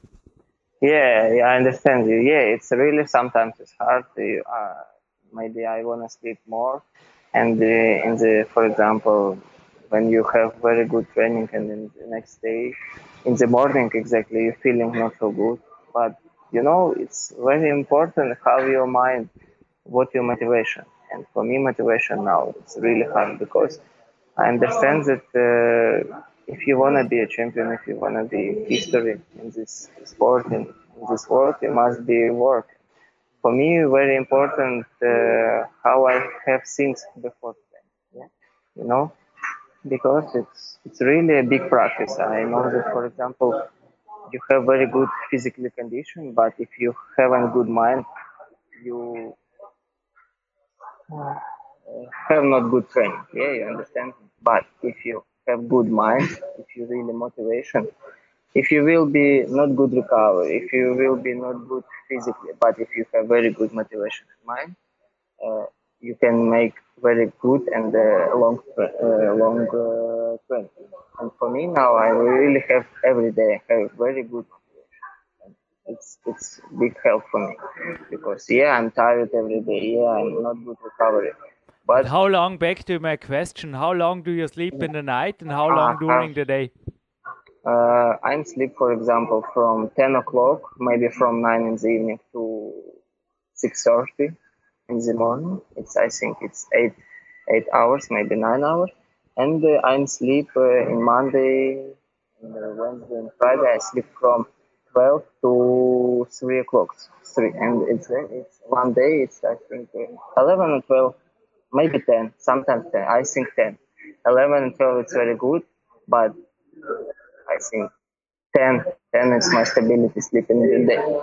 Yeah, yeah, I understand you. Yeah, it's really sometimes it's hard. To, uh, maybe I want to sleep more, and uh, in the, for example, when you have very good training and then the next day, in the morning exactly, you're feeling not so good. But you know, it's very important how your mind, what your motivation. And for me, motivation now it's really hard because I understand that uh, if you want to be a champion, if you want to be history in this sport, in, in this world, it must be work. For me, very important uh, how I have things before. Yeah? You know, because it's it's really a big practice. I know that, for example, you have very good physical condition, but if you haven't good mind, you have not good training. Yeah, you understand. But if you have good mind, if you really motivation, if you will be not good recovery, if you will be not good physically, but if you have very good motivation in mind, uh, you can make very good and uh, long uh, long uh, trend. And for me now, I really have every day have very good. It's it's big help for me because yeah, I'm tired every day. Yeah, I'm not good recovery. But how long? Back to my question: How long do you sleep in the night, and how long uh, during the day? Uh, I'm sleep, for example, from 10 o'clock, maybe from 9 in the evening to 6:30 in the morning. It's I think it's eight eight hours, maybe nine hours, and uh, I'm sleep uh, in Monday, and, uh, Wednesday, and Friday. I sleep from twelve to three o'clock, three, and it's it's one day. It's I think uh, eleven and twelve, maybe ten, sometimes ten. I think ten. Eleven and twelve it's very good, but I think 10, 10 is my stability sleeping in the day.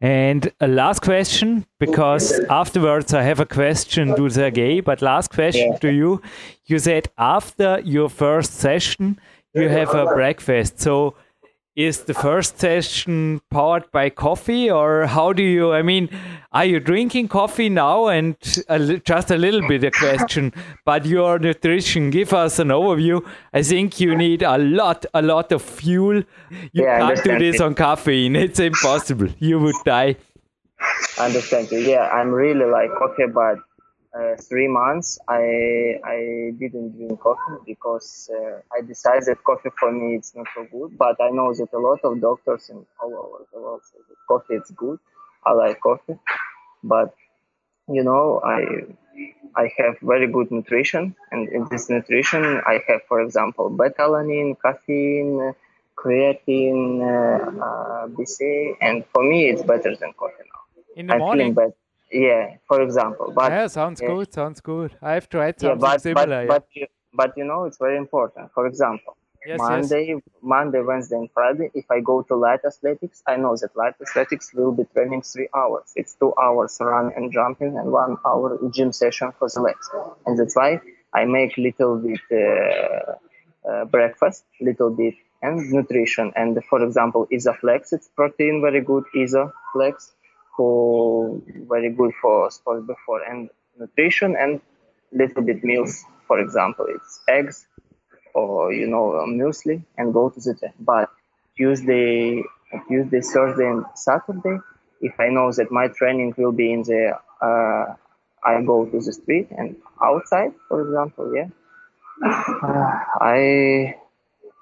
And a last question, because afterwards I have a question to Sergey, but last question yeah. to you. You said after your first session, you have a breakfast. So is the first session powered by coffee or how do you i mean are you drinking coffee now? And a, just a little bit of question but your nutrition give us an overview. I think you need a lot a lot of fuel. You yeah, can't do this on caffeine. It's impossible. You would die. I understand you. Yeah i'm really like coffee but uh, three months I I didn't drink coffee because uh, I decided coffee for me it's not so good. But I know that a lot of doctors in all over the world say that coffee is good. I like coffee, but you know I I have very good nutrition, and in this nutrition I have, for example, beta-alanine, caffeine, creatine, uh, uh BCA, and for me it's better than coffee now. In the I'm morning. Yeah, for example. But yeah, sounds yeah. good. Sounds good. I've tried something yeah, but, similar. But, yeah. but, but you know, it's very important. For example, yes, Monday, yes. Monday, Wednesday, and Friday. If I go to light athletics, I know that light athletics will be training three hours. It's two hours run and jumping, and one hour gym session for the legs. And that's why I make little bit uh, uh, breakfast, little bit and nutrition. And for example, Isoflex, it's protein very good. Isoflex very good for sport before and nutrition and little bit meals. For example, it's eggs or you know muesli and go to the gym. But Tuesday, Tuesday, Thursday, and Saturday, if I know that my training will be in the, uh, I go to the street and outside, for example, yeah. Uh, I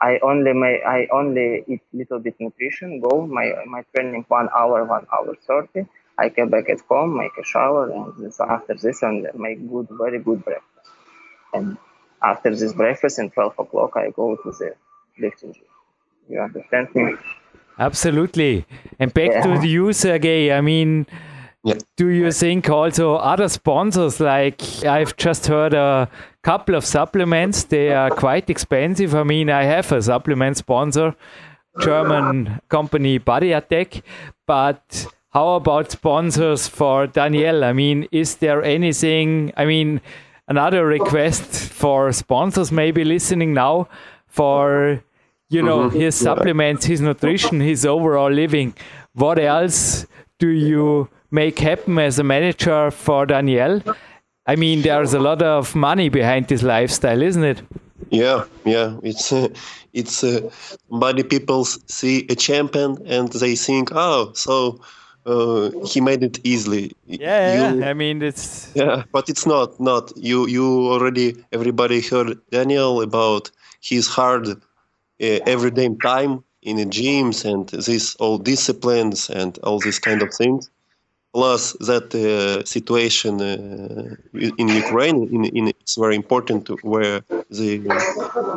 I only may I only eat little bit nutrition. Go my my training one hour, one hour thirty. I get back at home, make a shower, and this, after this, and make good, very good breakfast. And after this breakfast, at twelve o'clock, I go to the lifting gym. You understand me? Absolutely. And back yeah. to the you, Sergey. I mean. Do you think also other sponsors, like I've just heard a couple of supplements, they are quite expensive. I mean, I have a supplement sponsor, German company Body Attack, but how about sponsors for Daniel? I mean, is there anything? I mean, another request for sponsors maybe listening now for you know mm -hmm. his supplements, his nutrition, his overall living. What else do you make happen as a manager for Daniel? I mean, there's a lot of money behind this lifestyle, isn't it? Yeah, yeah. It's uh, it's uh, many people see a champion and they think, oh, so uh, he made it easily. Yeah, you, yeah, I mean it's yeah, but it's not not you. You already everybody heard Daniel about his hard uh, everyday time in the gyms and this all disciplines and all these kind of things plus that uh, situation uh, in Ukraine in, in, it's very important where the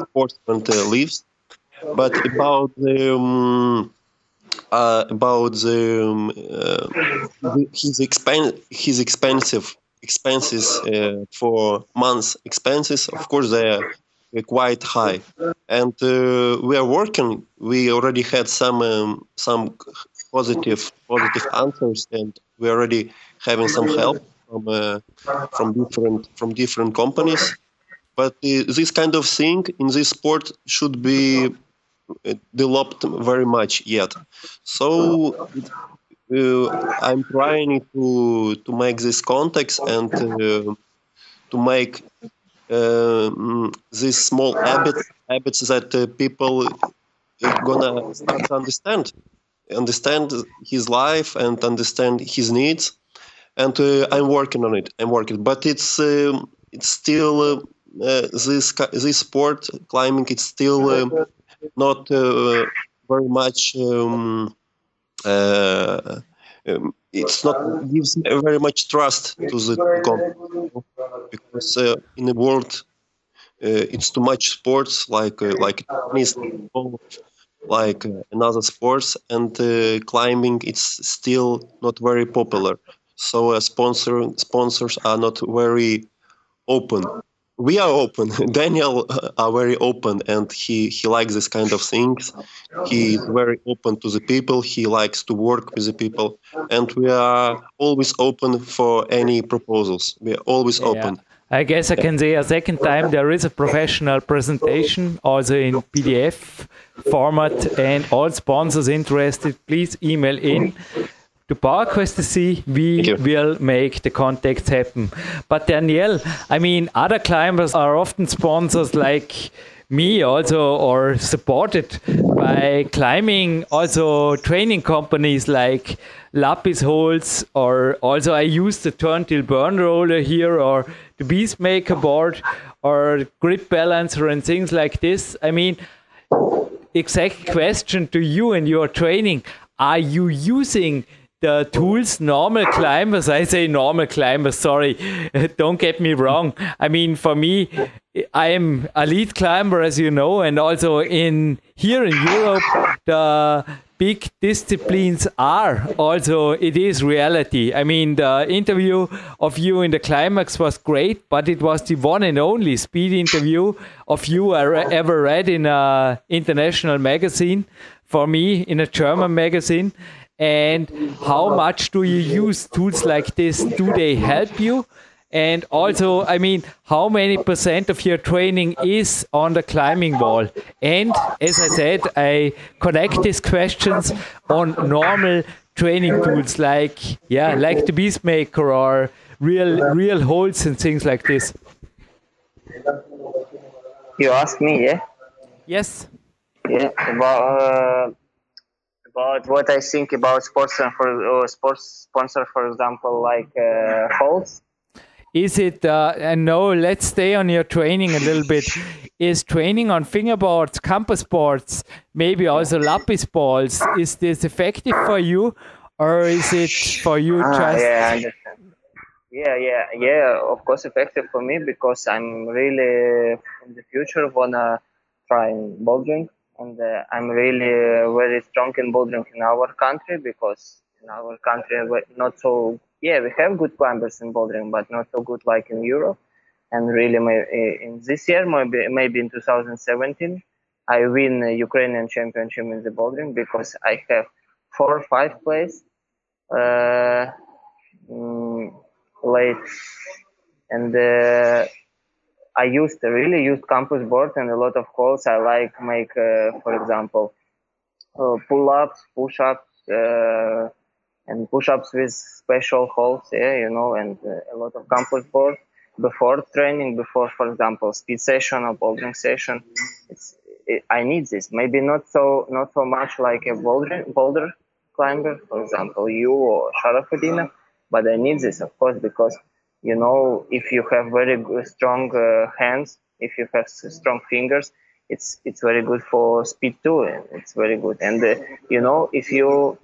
sportsman uh, lives. But about the um, uh, about the, um, uh, his expen- his expensive expenses uh, for months expenses of course they are quite high. And we are working we already had some um, some positive positive answers and we're already having some help from uh, from different from different companies. But uh, this kind of thing in this sport should be developed very much yet. So uh, I'm trying to to make this context and uh, to make uh, these small habits habits that people are gonna start to understand understand his life and understand his needs and uh, i'm working on it i'm working. But it's um, it's still uh, uh, this this sport climbing it's still um, not very much um, uh, um, it's not gives very much trust to the because uh, in the world uh, it's too much sports like uh, like tennis, like uh, another sports, and uh, climbing it's still not very popular. So uh, sponsor sponsors are not very open we are open. Daniel uh, are very open, and he he likes this kind of things. He is very open to the people. He likes to work with the people, and we are always open for any proposals. We are always open. I guess I can say a second time there is a professional presentation also in PDF format, and all sponsors interested, please email in to PowerQuest to see we will make the contacts happen. But Danielle, I mean, other climbers are often sponsors like me also or supported by climbing also training companies like Lapis Holds or also I use the Turntil burn roller here or the Beastmaker board or grip balancer and things like this. I mean, exact question to you and your training. Are you using the tools normal climbers i say normal climbers sorry don't get me wrong i mean for me i am a lead climber as you know and also in here in europe the big disciplines are. Also it is reality. I mean the interview of you in the Climbx was great but it was the one and only speed interview of you I ever read in a international magazine for me in a german magazine. And how much do you use tools like this? Do they help you and also i mean how many percent of your training is on the climbing wall and as i said i connect these questions on normal training tools like yeah like the beastmaker or real real holds and things like this. You ask me yeah? Yes. Yeah well uh, about what I think about sports and for uh, sports sponsor, for example, like uh, Holds. Is it? Uh, and no, let's stay on your training a little bit. Is training on fingerboards, campus boards, maybe also lapis balls? Is this effective for you, or is it for you ah, just? Yeah, I understand. Yeah, yeah, yeah. Of course, effective for me because I'm really in the future wanna try bouldering and uh, I'm really uh, very strong in bouldering in our country because in our country we're not so yeah we have good climbers in bouldering but not so good like in Europe and really in this year maybe maybe in 2017 I win Ukrainian championship in the bouldering because I have four or five place uh, mm, late and uh, I used really used campus board and a lot of calls. I like make, uh, for example, uh, pull-ups, push-ups, uh, and push-ups with special holds. Yeah, you know, and uh, a lot of campus board before training, before, for example, speed session or bouldering session. It's, it, I need this. Maybe not so not so much like a boulder boulder climber, for example, you or Sharafudina, but I need this, of course, because you know if you have very strong uh, hands if you have strong fingers it's it's very good for speed too, and it's very good. And uh, you know, if you,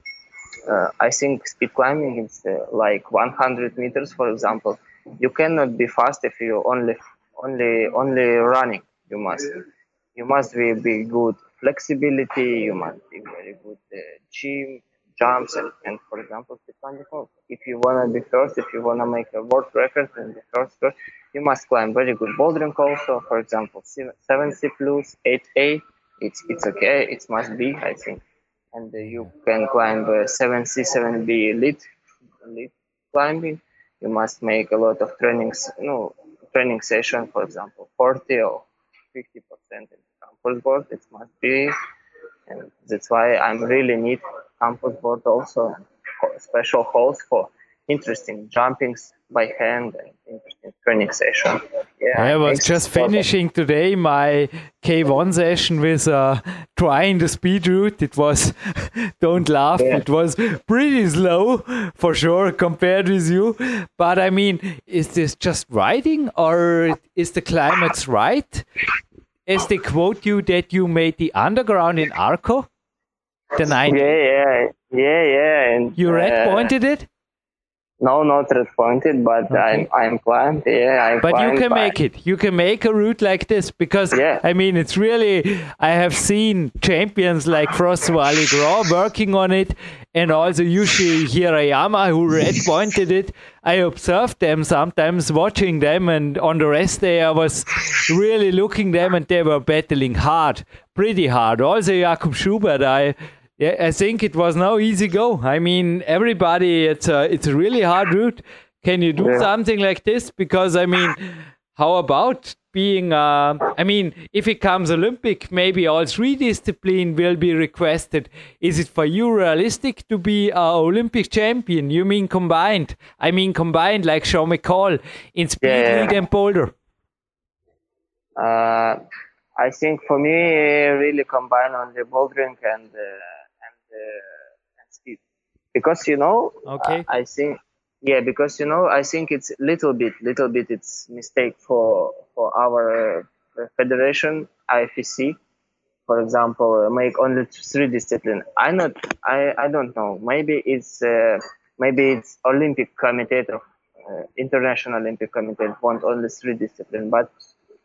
uh, I think speed climbing is uh, like 100 meters, for example. You cannot be fast if you only only only running. You must you must be, be good flexibility. You must be very good uh, gym jumps and, and for example speed climbing. If you wanna be first, if you wanna make a world record and be first, first you must climb very good bouldering also. For example, 7C plus, 8A, it's, it's okay, it must be, I think. And uh, you can climb uh, 7C, 7B elite, elite climbing. You must make a lot of trainings, no, training session, for example, 40 or 50% in campus board, it must be. And that's why I'm really need campus board also, special holes for interesting jumpings by hand and interesting training session. Yeah, I was just finishing today my K1 session with uh, trying the speed route. It was, don't laugh, yeah. it was pretty slow for sure compared with you. But I mean, is this just riding or is the climate right? As they quote you that you made the underground in Arco? The night. Yeah, yeah, yeah, yeah. And, you red pointed uh, it? No, not red pointed, but okay. I'm I'm climbed. Yeah, I'm But you can make it. You can make a route like this because yeah. I mean it's really. I have seen champions like Frost Valley Gras working on it, and also Yuji Hirayama who red pointed it. I observed them sometimes, watching them, and on the rest day I was really looking them, and they were battling hard, pretty hard. Also Jakob Schubert, I yeah, I think it was no easy go. I mean, everybody, it's a it's a really hard route. Can you do yeah. something like this? Because I mean, how about being? Uh, I mean, if it comes Olympic, maybe all three discipline will be requested. Is it for you realistic to be a Olympic champion? You mean combined? I mean combined, like Sean McColl in speed, yeah. lead, and boulder. Uh, I think for me, really combine on the bouldering and. Uh, uh, and speed. Because you know okay. I, think yeah because you know i think it's little bit little bit it's mistake for for our uh, federation IFSC for example make only three discipline. I not i i don't know. Maybe it's uh, maybe it's olympic committee of uh, international olympic committee want only three discipline. But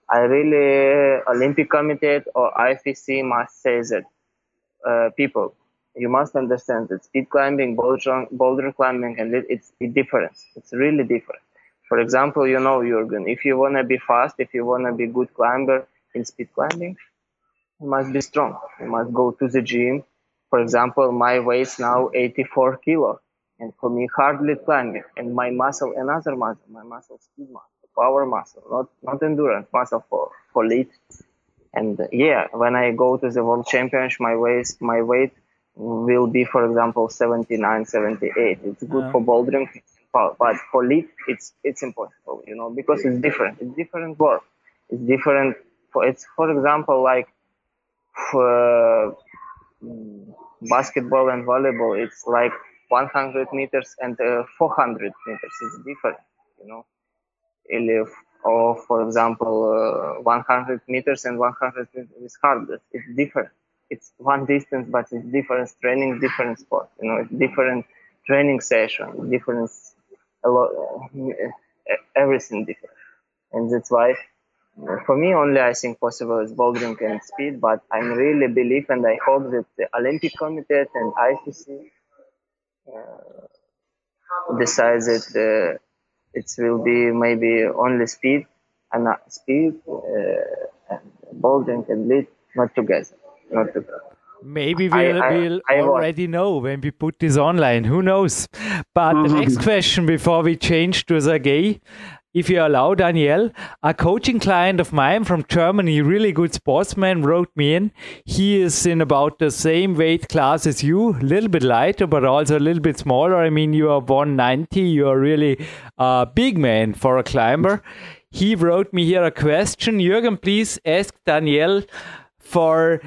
i really olympic committee or IFSC must say that uh, people you must understand that speed climbing, boulder, climbing, and it's a difference. It's really different. For example, you know, Jürgen, if you want to be fast, if you want to be good climber in speed climbing, you must be strong. You must go to the gym. For example, my weight's now 84 kilo. And for me, hardly climbing. And my muscle, another muscle, my muscle, speed muscle, power muscle, not, not endurance muscle for, for lead. And yeah, when I go to the world championship, my weight, my weight will be, for example, 79, 78. It's good yeah. for bouldering, but for lead, it's it's impossible, you know, because it's different. It's different work. It's different. For it's for example, like for mm, basketball and volleyball, it's like 100 meters and uh, 400 meters. It's different, you know. Or for example, uh, 100 meters and 100 meters is harder. It's different it's one distance, but it's different training, different sport. You know, it's different training session, different a lot, uh, everything different, and that's why. For me, only I think possible is bouldering and speed, but I am really believe and I hope that the Olympic Committee and IFSC uh, decides that uh, it will be maybe only speed and uh, speed uh, and bouldering and lead not together. Maybe we'll, I, I, we'll I already know when we put this online. Who knows? But mm-hmm. the next question before we change to Sergey, if you allow, Daniel, a coaching client of mine from Germany, really good sportsman, wrote me in. He is in about the same weight class as you, a little bit lighter, but also a little bit smaller. I mean, you are 190. You are really a big man for a climber. He wrote me here a question. Jürgen, please ask Daniel for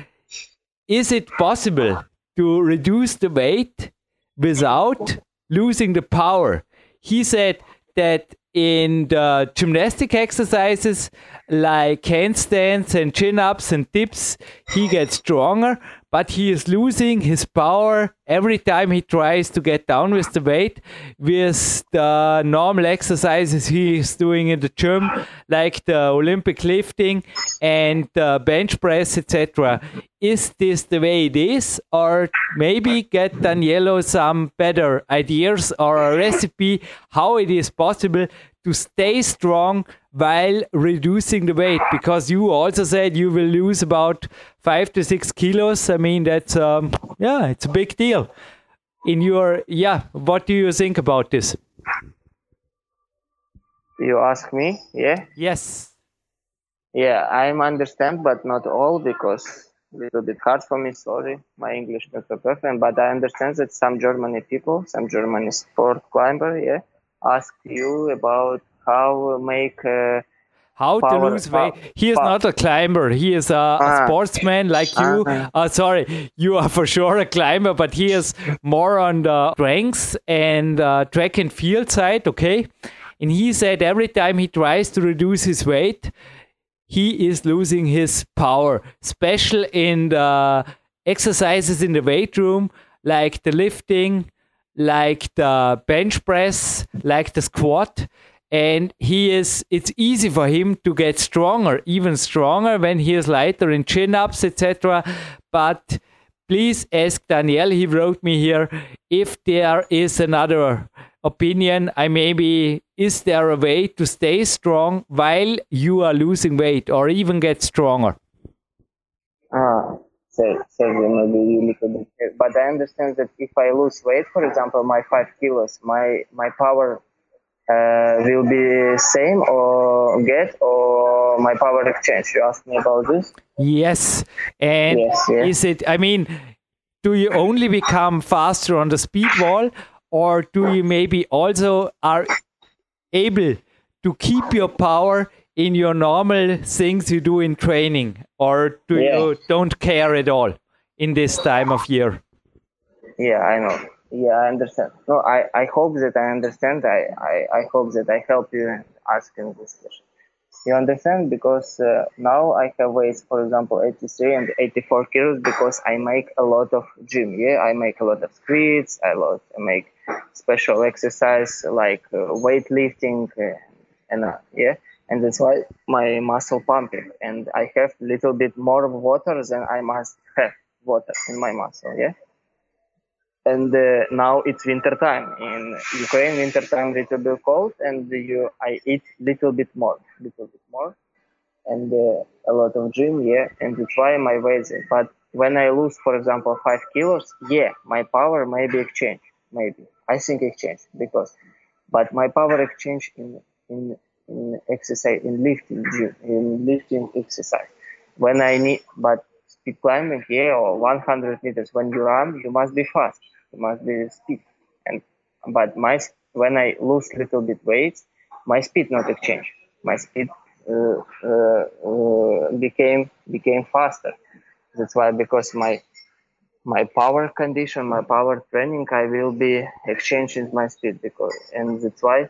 is it possible to reduce the weight without losing the power? He said that in the gymnastic exercises like handstands and chin ups and dips, he gets stronger, but he is losing his power every time he tries to get down with the weight with the normal exercises he is doing in the gym, like the Olympic lifting and the bench press, etc. Is this the way it is, or maybe get Danielo some better ideas or a recipe how it is possible to stay strong while reducing the weight because you also said you will lose about five to six kilos. I mean that's um, yeah it's a big deal. In your yeah what do you think about this? You ask me, yeah? yes. Yeah, I understand, but not all because little bit hard for me. Sorry, my English not so perfect, but I understand that some Germany people, some Germany sport climber, yeah, ask you about how make. Uh, how to Power- lose weight he is pow- not a climber he is a, a Ah. sportsman like you Ah. uh, sorry you are for sure a climber but he is more on the strengths and uh, track and field side okay and he said every time he tries to reduce his weight he is losing his power special in the exercises in the weight room like the lifting like the bench press like the squat and he is it's easy for him to get stronger even stronger when he is lighter in chin ups etc but please ask daniel he wrote me here if there is another opinion i maybe is there a way to stay strong while you are losing weight or even get stronger? Ah, say, say maybe you but I understand that if I lose weight, for example, my five kilos, my my power uh, will be same or get or my power exchange. You asked me about this. Yes. And Yes, is it, I mean, do you only become faster on the speed wall or do you maybe also are able to keep your power in your normal things you do in training or do Yeah. you don't care at all in this time of year? Yeah, I know. Yeah, I understand. No, I, I hope that I understand. I, I, I hope that I help you in asking this question. You understand? Because uh, now I have weights, for example, 83 and 84 kilos because I make a lot of gym. Yeah, I make a lot of squats. I lot I make special exercise like uh, weightlifting uh, and uh, yeah, and that's why my muscle pumping. And I have a little bit more water than I must have water in my muscle. Yeah and uh, now it's winter time in Ukraine. Winter time little bit cold, and you I eat little bit more, little bit more, and uh, a lot of gym, yeah, and that's why my weight. But when I lose, for example, five kilos, yeah, my power maybe exchange, maybe I think exchange because, but my power exchange in in in exercise in lifting gym in lifting exercise when I need but speed climbing yeah or 100 meters when you run you must be fast must be speed. And but my when I lose little bit weight my speed not exchange my speed uh, uh, uh, became became faster. That's why because my my power condition my power training I will be exchanging my speed because and that's why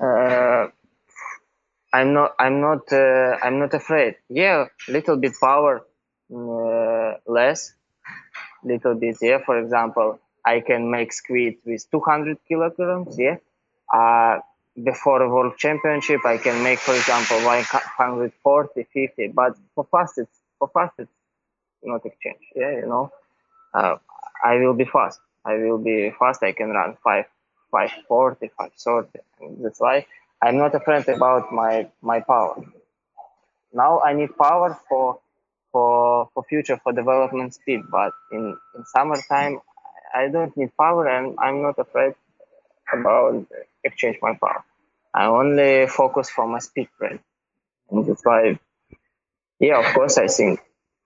uh, I'm not I'm not uh, I'm not afraid. Yeah, little bit power uh, less, little bit. Yeah, for example, I can make squid with 200 kilograms. Yeah, uh, before world championship, I can make, for example, 140, 50. But for fast, it's for fast, it's not exchange. Yeah, you know, uh, I will be fast. I will be fast. I can run five, 540, 530. And that's why I'm not afraid about my my power. Now I need power for for for future for development speed, but in in summertime I don't need power and I'm not afraid about exchange my power. I only focus for my speed trend, and that's why. Yeah, of course, I think.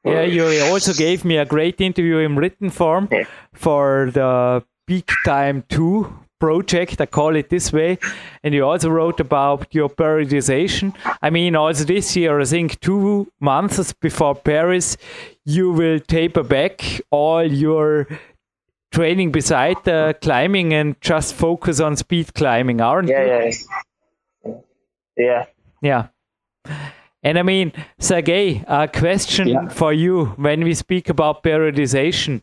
Yeah, you also gave me a great interview in written form Yeah. for the Peak Time 2 project, I call it this way. And you also wrote about your periodization. I mean, also this year, I think two months before Paris, you will taper back all your training beside the climbing and just focus on speed climbing, aren't Yeah, you? yeah, Yeah. Yeah. And I mean, Sergey, a question yeah. for you when we speak about periodization.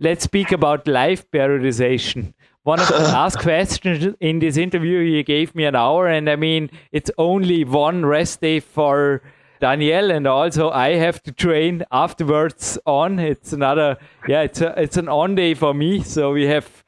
Let's speak about life periodization. One of the last questions in this interview, you gave me an hour, and I mean, it's only one rest day for Daniel, and also I have to train afterwards on. It's another, yeah, it's a, it's an on day for me. So we have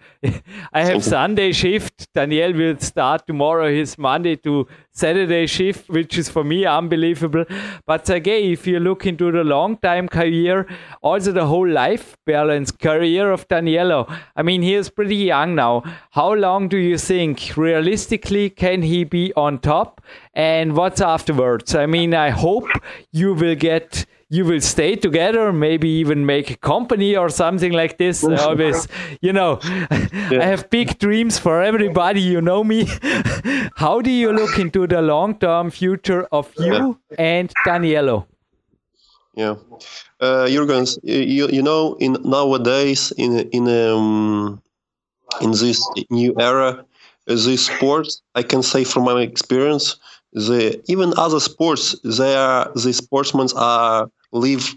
I have Sunday shift. Daniel will start tomorrow his Monday to Saturday shift, which is for me unbelievable. But again, if you look into the long time career, also the whole life balance career of Danielo, I mean, he is pretty young now. How long do you think realistically can he be on top? And what's afterwards? I mean, I hope you will get you will stay together, maybe even make a company or something like this. I always, you know, yeah. I have big dreams for everybody. You know me. How do you look into the long-term future of you and Daniello? Yeah, uh, Jürgen, you, you know, in nowadays in in um, in this new era, this sport, I can say from my experience, the even other sports, they are the sportsmen are live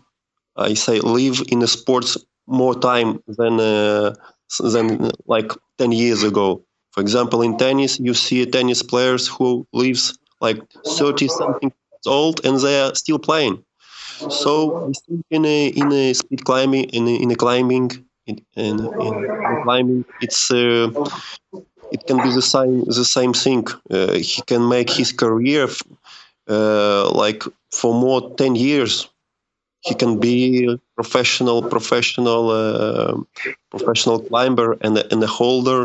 I say live in the sports more time than uh, than like 10 years ago. For example, in tennis, you see tennis players who lives like 30 something old and they are still playing. So in a in a speed climbing in a, in a climbing in, in, in climbing it's uh, it can be the same the same thing. Uh, he can make his career uh, like for more 10 years. He can be professional professional uh, professional climber and and a holder.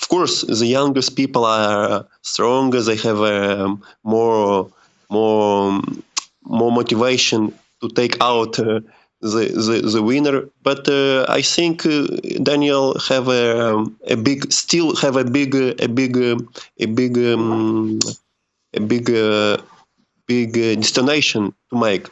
Of course the youngest people are stronger. They have um, more more more motivation to take out uh, the, the, the winner. But uh, i think uh, daniel have a, a big still have a big a big a big um, a big uh, big destination to make.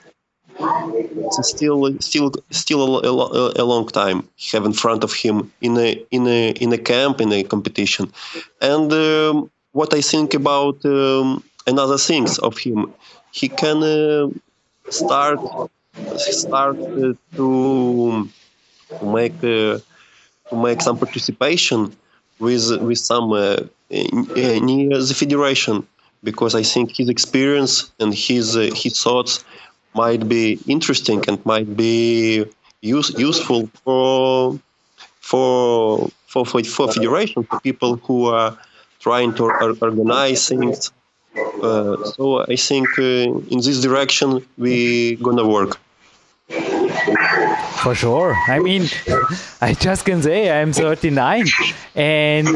It's still still still a, a, a, long time have in front of him in a in a in a camp in a competition. And um, what i think about um, another things of him. He can uh, start start to make to make some participation with with some uh, near the federation because i think his experience and his uh, his thoughts might be interesting and might be use, useful for for for for, for federation for people who are trying to organize things. Uh, so I think uh, in this direction we gonna work. For sure. I mean, I just can say I'm 39 and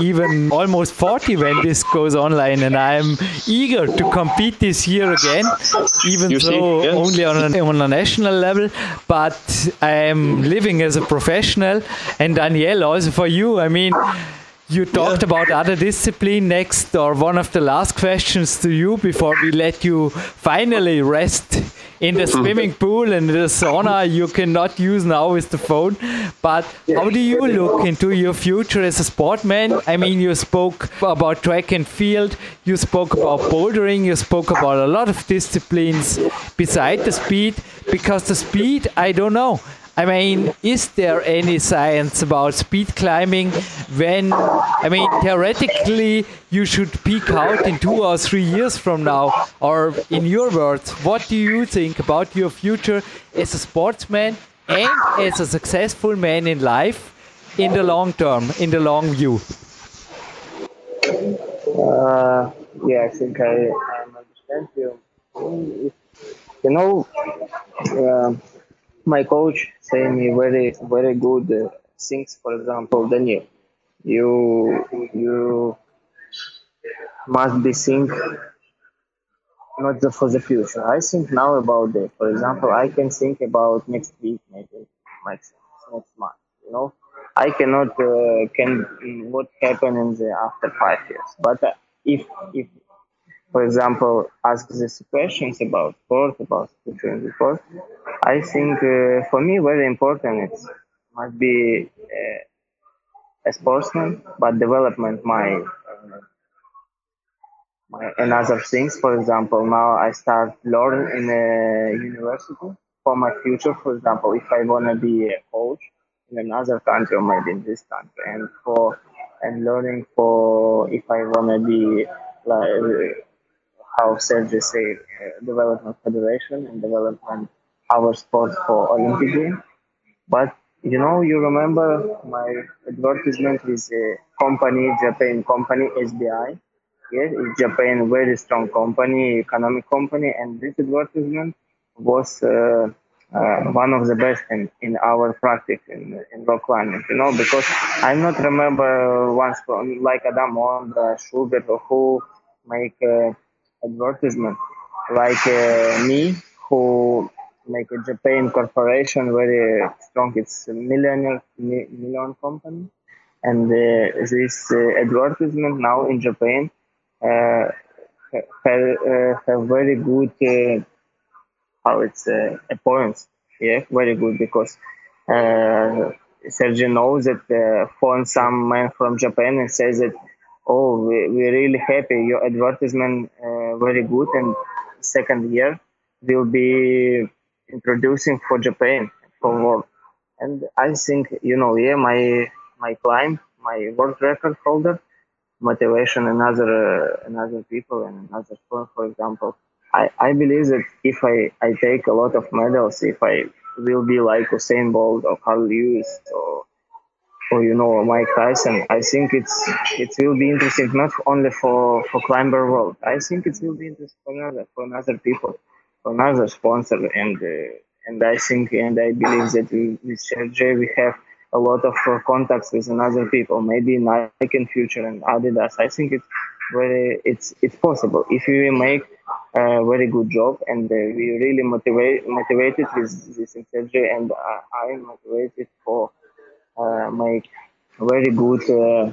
even almost 40 when this goes online and i'm eager to compete this year again even you though yes. only on a, on a national level but i am living as a professional and danielle also for you i mean you talked yeah. about other discipline next or one of the last questions to you before we let you finally rest in the mm-hmm. swimming pool and the sauna you cannot use now with the phone. But how do you look into your future as a sportman? I mean, you spoke about track and field, you spoke about bouldering, you spoke about a lot of disciplines beside the speed, because the speed, I don't know. I mean, is there any science about speed climbing when, I mean, theoretically, you should peak out in two or three years from now? Or, in your words, what do you think about your future as a sportsman and as a successful man in life in the long term, in the long view? Uh, yeah, I think I, I understand you. You know, uh, my coach say me very very good uh, things. For example, Daniel, you you must be think not the, for the future. I think now about that. For example, I can think about next week, maybe next next month. You know, I cannot uh, can what happen in the after five years. But uh, if if for example, ask these questions about sport, about the future sport, I think uh, for me very important it must be uh, a sportsman, but development my uh, my another things. For example, now I start learn in a university for my future. For example, if I wanna be a coach in another country or maybe in this country, and for and learning for if I wanna be like how Sergey say uh, development federation and development our sport for Olympic Games. But you know, you remember my advertisement with a company, Japan company, SBI. Yes, it's Japan very strong company, economic company, and this advertisement was uh, uh, one of the best in, in our practice in, in rock climbing, you know, because I not remember once like Adam Ondra, Schubert, who make uh, advertisement like uh, me, who make a Japan corporation very strong. It's a million company, and uh, this uh, advertisement now in Japan uh, have, uh, have very good uh, how it's uh, points. Yeah, very good because uh, Sergey knows that uh, phone some man from Japan and says that oh we, we're really happy your advertisement uh, very good and second year will be introducing for Japan for world. And I think you know, yeah, my my climb, my world record holder, motivation another uh, another people and another sport, for example. I, I believe that if I, I take a lot of medals, if I will be like Usain Bolt or Carl Lewis or or you know Mike Tyson, I think it's it will be interesting not only for for climber world. I think it will be interesting for another for another people another sponsor and uh, and I think and I believe that with Sergey we have a lot of uh, contacts with another people maybe Nike in future and Adidas. I think it's very it's it's possible. If we make a very good job and uh, we really motivate motivated with this Sergey and I'm motivated for uh, make very good uh,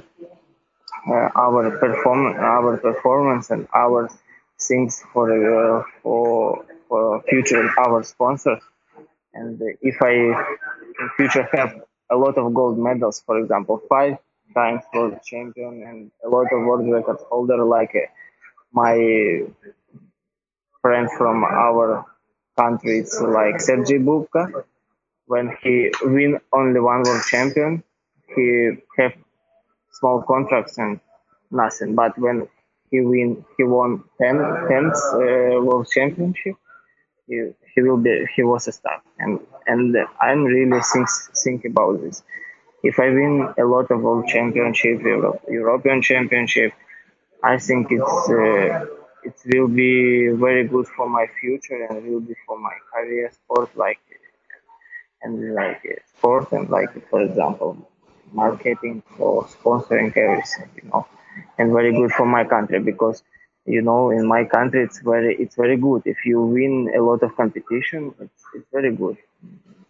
uh, our perform our performance and our things for for future our sponsors. And if I in future have a lot of gold medals, for example, five times world champion and a lot of world record holder like my friend from our country, it's like Sergey Bubka. When he win only one world champion, he have small contracts and nothing. But when he win, he won 10 tenth uh, world championship he, will be he was a star. And and i'm really think think about this. If i win a lot of world championship Europe, european championship i think it's uh, it will be very good for my future and will be for my career sport like and like sport and like for example marketing for sponsoring everything you know and very good for my country because you know in my country it's very it's very good. If you win a lot of competition it's, it's very good.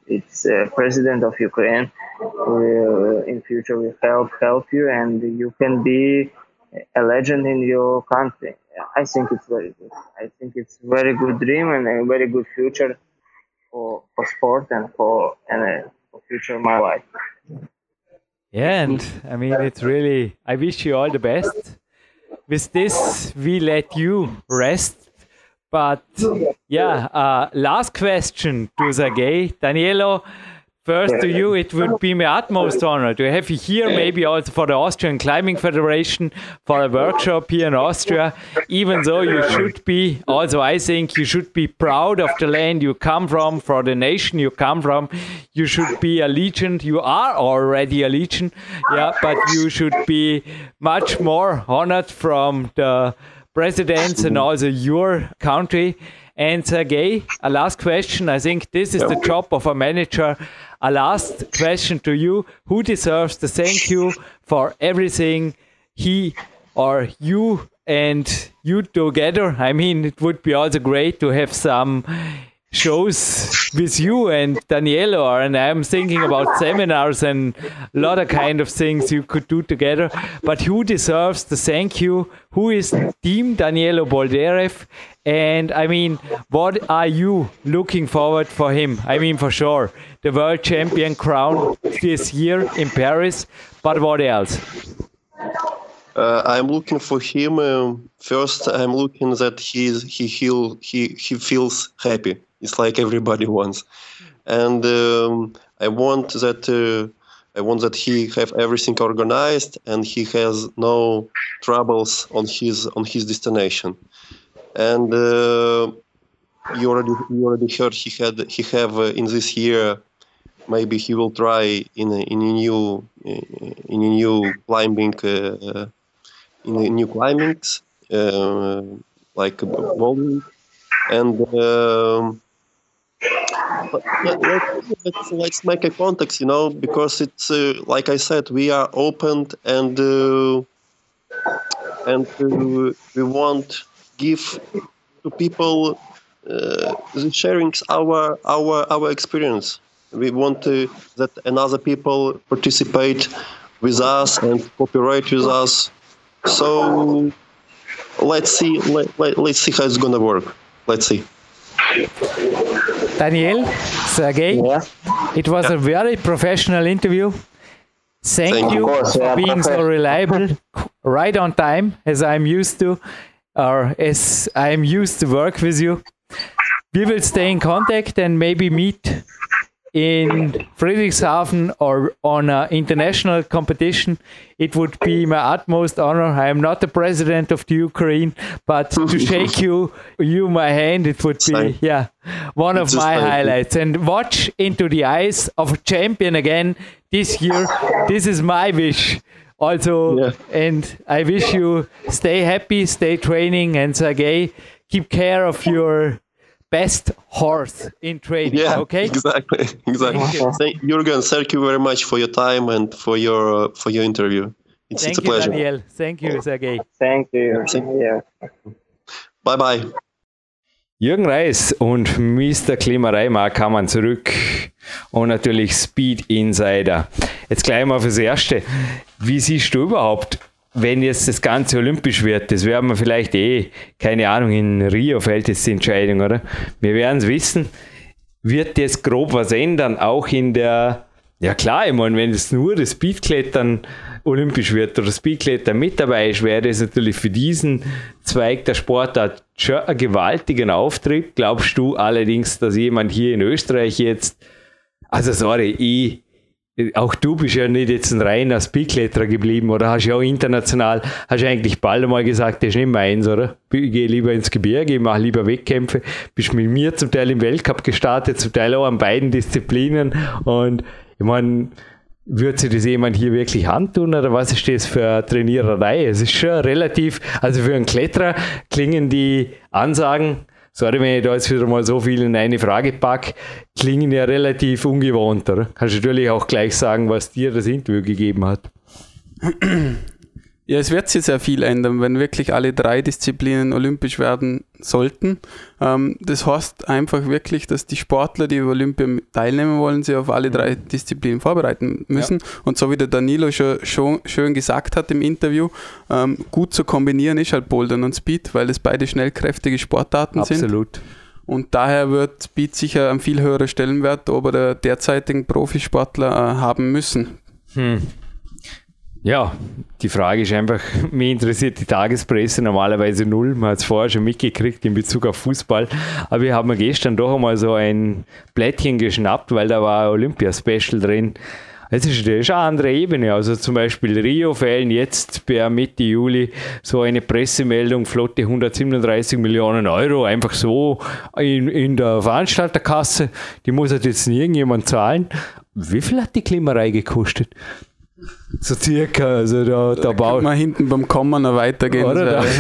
It's uh, president of ukraine will in future will help help you and you can be a legend in your country. I think it's very good. I think it's very good dream and a very good future for for sport and for and uh, for future my life. Yeah and i mean it's really i wish you all the best with this, we let you rest. But yeah, uh, last question to Sergey. Danielo, First to you, it would be my utmost honor to have you here, maybe also for the Austrian Climbing Federation, for a workshop here in Austria. Even though you should be, also I think you should be proud of the land you come from, for the nation you come from. You should be a legend. You are already a legend, yeah, but you should be much more honored from the presidents and also your country. And uh, Sergey, a last question. I think this is the job of a manager. A last question to you. Who deserves the thank you for everything he or you and you together? I mean, it would be also great to have some shows with you and Danielo, and I'm thinking about seminars and a lot of kind of things you could do together. But who deserves the thank you? Who is Team Danielo Boldyrev? And I mean, what are you looking forward for him? I mean, for sure, the world champion crown this year in Paris, but what else? Uh, I'm looking for him. Um, first, I'm looking that he he he he feels happy. It's like everybody wants, and um, I want that uh, I want that he have everything organized and he has no troubles on his on his destination. And uh, you already you already heard he had he have uh, in this year maybe he will try in a, in a new in a new climbing uh, in a new climbings uh, like bouldering and um, let's, let's make a context you know because it's uh, like i said we are open and uh, and uh, we want give to people uh, sharing our our our experience. We want to that another people participate with us and cooperate with us. So let's see let, let, let's see how it's gonna work. Let's see Daniel, Sergey, Yeah. it was a very professional interview. Thank, Thank you you. Course, for yeah, being so reliable, right on time, as I'm used to, or as I'm used to work with you. We will stay in contact and maybe meet in Friedrichshafen or on an international competition. It would be my utmost honor. I am not the president of the Ukraine, but to shake you, you my hand, it would be Same. yeah one of It's my highlights. And watch into the eyes of a champion again this year. This is my wish. Also, Yeah. and I wish you stay happy, stay training, and Sergey, keep care of your best horse in training. yeah okay. exactly exactly Thank you. thank, Jürgen thank you very much for your time and for your uh, for your interview it's, Thank it's a you, pleasure Daniel. Thank you, Sergey. Thank you. Thank Yeah. bye bye Jürgen Reis und Mr. Klimareimark kamen zurück und natürlich Speed Insider. Jetzt gleich mal fürs Erste. Wie siehst du überhaupt, wenn jetzt das Ganze olympisch wird? Das werden wir vielleicht eh, keine Ahnung, in Rio fällt jetzt die Entscheidung, oder? Wir werden es wissen. Wird das grob was ändern, auch in der, ja klar, ich meine, wenn es nur das Speedklettern olympisch wird oder Speedklettern mit dabei ist, wäre das natürlich für diesen Zweig der Sportart schon ein gewaltigen Auftritt. Glaubst du allerdings, dass jemand hier in Österreich jetzt, also sorry, ich, auch du bist ja nicht jetzt ein reiner Speedkletterer geblieben oder hast ja auch international, hast eigentlich bald einmal gesagt, das ist nicht meins, oder? Ich gehe lieber ins Gebirge, ich mache lieber Wettkämpfe, bist mit mir zum Teil im Weltcup gestartet, zum Teil auch an beiden Disziplinen und ich meine, würde sich das jemand hier wirklich antun oder was ist das für eine Trainiererei? Es ist schon relativ, also für einen Kletterer klingen die Ansagen, sorry, wenn ich da jetzt wieder mal so viel in eine Frage packe, klingen ja relativ ungewohnt, oder? Kannst du natürlich auch gleich sagen, was dir das Interview gegeben hat. Ja, es wird sich sehr viel ändern, wenn wirklich alle drei Disziplinen olympisch werden sollten. Ähm, das heißt einfach wirklich, dass die Sportler, die über Olympia teilnehmen wollen, sich auf alle drei Disziplinen vorbereiten müssen. Und so wie der Danilo schon, schön gesagt hat im Interview, ähm, gut zu kombinieren ist halt Bouldern und Speed, weil es beide schnellkräftige Sportarten sind. Absolut. Und daher wird Speed sicher einen viel höheren Stellenwert ober der derzeitigen Profisportler äh, haben müssen. Hm. Ja, die Frage ist einfach, mich interessiert die Tagespresse normalerweise null. Man hat es vorher schon mitgekriegt in Bezug auf Fußball. Aber wir haben gestern doch einmal so ein Blättchen geschnappt, weil da war Olympia-Special drin. Es ist, das ist eine andere Ebene. Also zum Beispiel Rio fällen jetzt per Mitte Juli so eine Pressemeldung, flotte 137 Millionen Euro, einfach so in, in der Veranstalterkasse. Die muss halt jetzt irgendjemand zahlen. Wie viel hat die Klimarei gekostet? So circa, also da, da Da baut man hinten beim Kommen noch weitergehen. oder?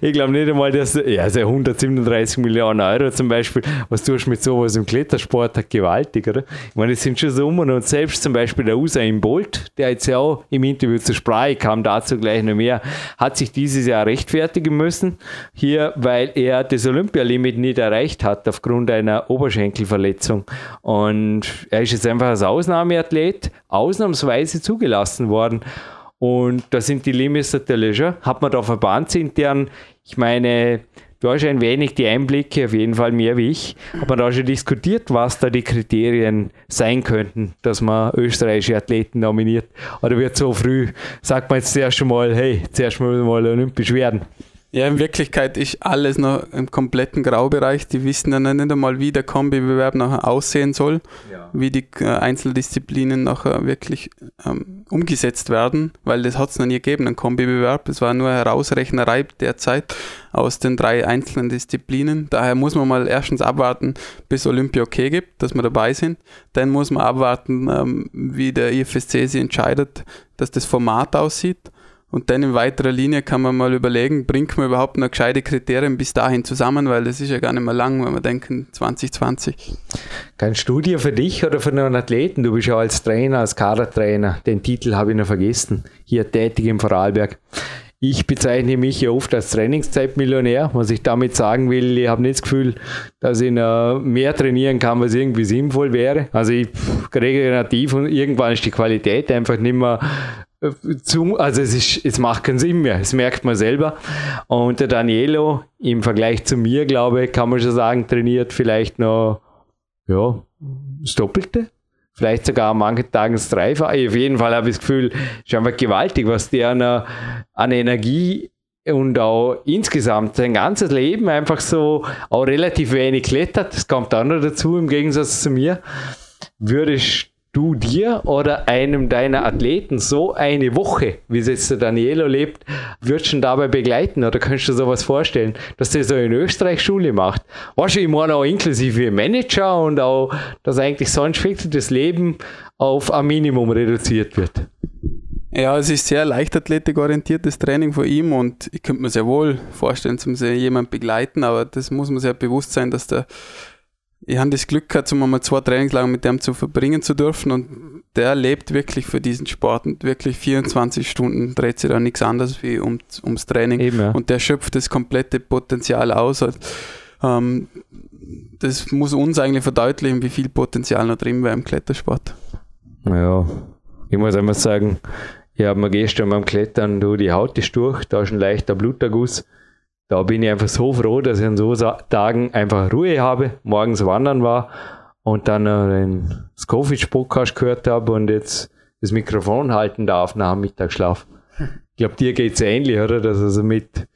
Ich glaube nicht einmal, dass ja, also 137 Millionen Euro zum Beispiel, was tust du mit sowas im Klettersport, hat gewaltig, oder? Ich meine, es sind schon Summen und selbst zum Beispiel der Usain Bolt, der jetzt ja auch im Interview zur Sprache kam, dazu gleich noch mehr, hat sich dieses Jahr rechtfertigen müssen, hier, weil er das Olympialimit nicht erreicht hat aufgrund einer Oberschenkelverletzung. Und er ist jetzt einfach als Ausnahmeathlet ausnahmsweise zugelassen worden. Und da sind die Limits natürlich schon. Hat man da verbandsintern, ich meine, du hast ein wenig die Einblicke, auf jeden Fall mehr wie ich. Aber da schon diskutiert, was da die Kriterien sein könnten, dass man österreichische Athleten nominiert. Oder wird so früh, sagt man jetzt zuerst mal, hey, zuerst mal olympisch werden. Ja, in Wirklichkeit ist alles noch im kompletten Graubereich. Die wissen dann nicht einmal, wie der Kombibewerb nachher aussehen soll, ja. wie die äh, Einzeldisziplinen nachher wirklich ähm, umgesetzt werden, weil das hat es noch nie gegeben, ein Kombibewerb. Es war nur Herausrechnerei derzeit aus den drei einzelnen Disziplinen. Daher muss man mal erstens abwarten, bis Olympia okay gibt, dass wir dabei sind. Dann muss man abwarten, ähm, wie der IFSC sich entscheidet, dass das Format aussieht. Und dann in weiterer Linie kann man mal überlegen, bringt man überhaupt noch gescheite Kriterien bis dahin zusammen, weil das ist ja gar nicht mehr lang, wenn wir denken 2020. Keine Studie für dich oder für einen Athleten? Du bist ja als Trainer, als Kadertrainer, den Titel habe ich noch vergessen, hier tätig im Vorarlberg. Ich bezeichne mich ja oft als Trainingszeitmillionär. Was ich damit sagen will, ich habe nicht das Gefühl, dass ich mehr trainieren kann, was irgendwie sinnvoll wäre. Also ich regenerativ und irgendwann ist die Qualität einfach nicht mehr also es, ist, es macht keinen Sinn mehr, das merkt man selber. Und der Danielo im Vergleich zu mir, glaube ich, kann man schon sagen, trainiert vielleicht noch ja, das Doppelte. Vielleicht sogar an manchen Tagen das Dreifache. Auf jeden Fall habe ich das Gefühl, ist einfach gewaltig, was der an, an Energie und auch insgesamt sein ganzes Leben einfach so auch relativ wenig klettert. Das kommt auch noch dazu im Gegensatz zu mir. Würde ich du dir oder einem deiner Athleten so eine Woche, wie es jetzt der Danielo lebt, würdest du dabei begleiten oder kannst du dir sowas vorstellen, dass der so in Österreich Schule macht? Weißt du, ich meine auch inklusive Manager und auch, dass eigentlich sonst wirklich das Leben auf ein Minimum reduziert wird. Ja, es ist sehr leichtathletikorientiertes Training von ihm und ich könnte mir sehr wohl vorstellen, zum jemand begleiten, aber das muss man sehr bewusst sein, dass der ich habe das Glück gehabt, um einmal zwei Trainingslager mit dem zu verbringen zu dürfen und der lebt wirklich für diesen Sport und wirklich 24 Stunden dreht sich da nichts anderes wie um, ums Training Eben, ja. und der schöpft das komplette Potenzial aus. Ähm, das muss uns eigentlich verdeutlichen, wie viel Potenzial noch drin wäre im Klettersport. Ja, ich muss einmal sagen, ich habe mir gestern beim Klettern, du, die Haut ist durch, da ist ein leichter Bluterguss da bin ich einfach so froh, dass ich an so Tagen einfach Ruhe habe, morgens wandern war und dann den Scovitch-Podcast gehört habe und jetzt das Mikrofon halten darf nach dem Mittagsschlaf. Ich glaube, dir geht es ähnlich, oder? Dass also mit,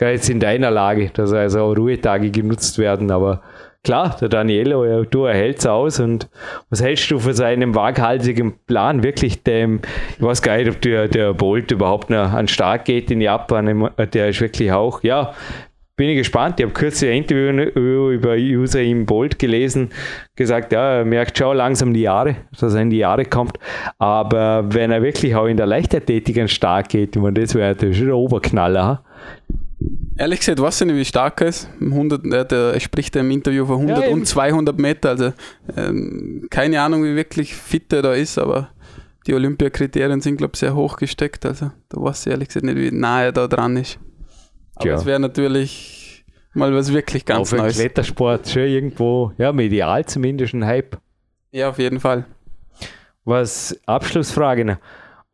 jetzt in deiner Lage, dass also auch Ruhetage genutzt werden, aber klar, der Danielo, du erhältst aus und was hältst du von seinem waghalsigen Plan? Wirklich dem, ich weiß gar nicht, ob der, der Bolt überhaupt noch an Start geht in Japan, der ist wirklich auch, ja, bin ich gespannt. Ich habe kürzlich ein Interview über User im Bolt gelesen, gesagt, ja, er merkt schon langsam die Jahre, dass er in die Jahre kommt. Aber wenn er wirklich auch in der Leichtathletik an Start geht, das wäre der Oberknaller. Ehrlich gesagt, weiß ich nicht, wie stark er ist. 100, er spricht im Interview von 100 ja, und 200 Meter. Also ähm, keine Ahnung, wie wirklich fit er da ist, aber die Olympiakriterien sind, glaube ich, sehr hoch gesteckt. Also da weiß ich ehrlich gesagt nicht, wie nah er da dran ist. Aber ja. es wäre natürlich mal was wirklich ganz Auf Neues. Klettersport schon irgendwo, ja, medial zumindest ein Hype. Ja, auf jeden Fall. Was Abschlussfrage noch.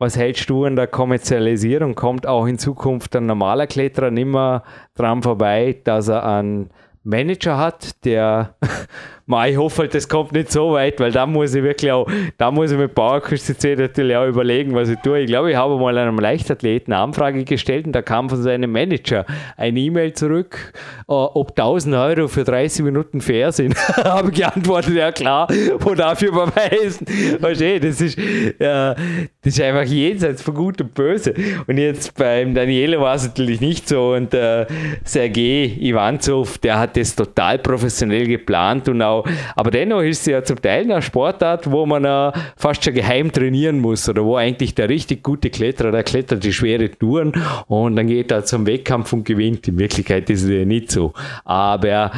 Was hältst du an der Kommerzialisierung? Kommt auch in Zukunft ein normaler Kletterer nimmer dran vorbei, dass er einen Manager hat, der ich hoffe halt, das kommt nicht so weit, weil da muss ich wirklich auch, da muss ich mit Bauerküste natürlich auch überlegen, was ich tue. Ich glaube, ich habe mal einem Leichtathleten eine Anfrage gestellt und da kam von seinem Manager eine E-Mail zurück, uh, ob 1000 Euro für 30 Minuten fair sind. habe geantwortet, ja klar, wo dafür überweisen. Verstehe, das ist, äh, das ist einfach jenseits von Gut und Böse. Und jetzt beim Daniele war es natürlich nicht so und äh, Sergei Ivanzov, der hat das total professionell geplant und auch Genau. Aber dennoch ist es ja zum Teil eine Sportart, wo man uh, fast schon geheim trainieren muss oder wo eigentlich der richtig gute Kletterer, der klettert die schwere Touren und dann geht er zum Wettkampf und gewinnt. In Wirklichkeit ist es ja nicht so. Aber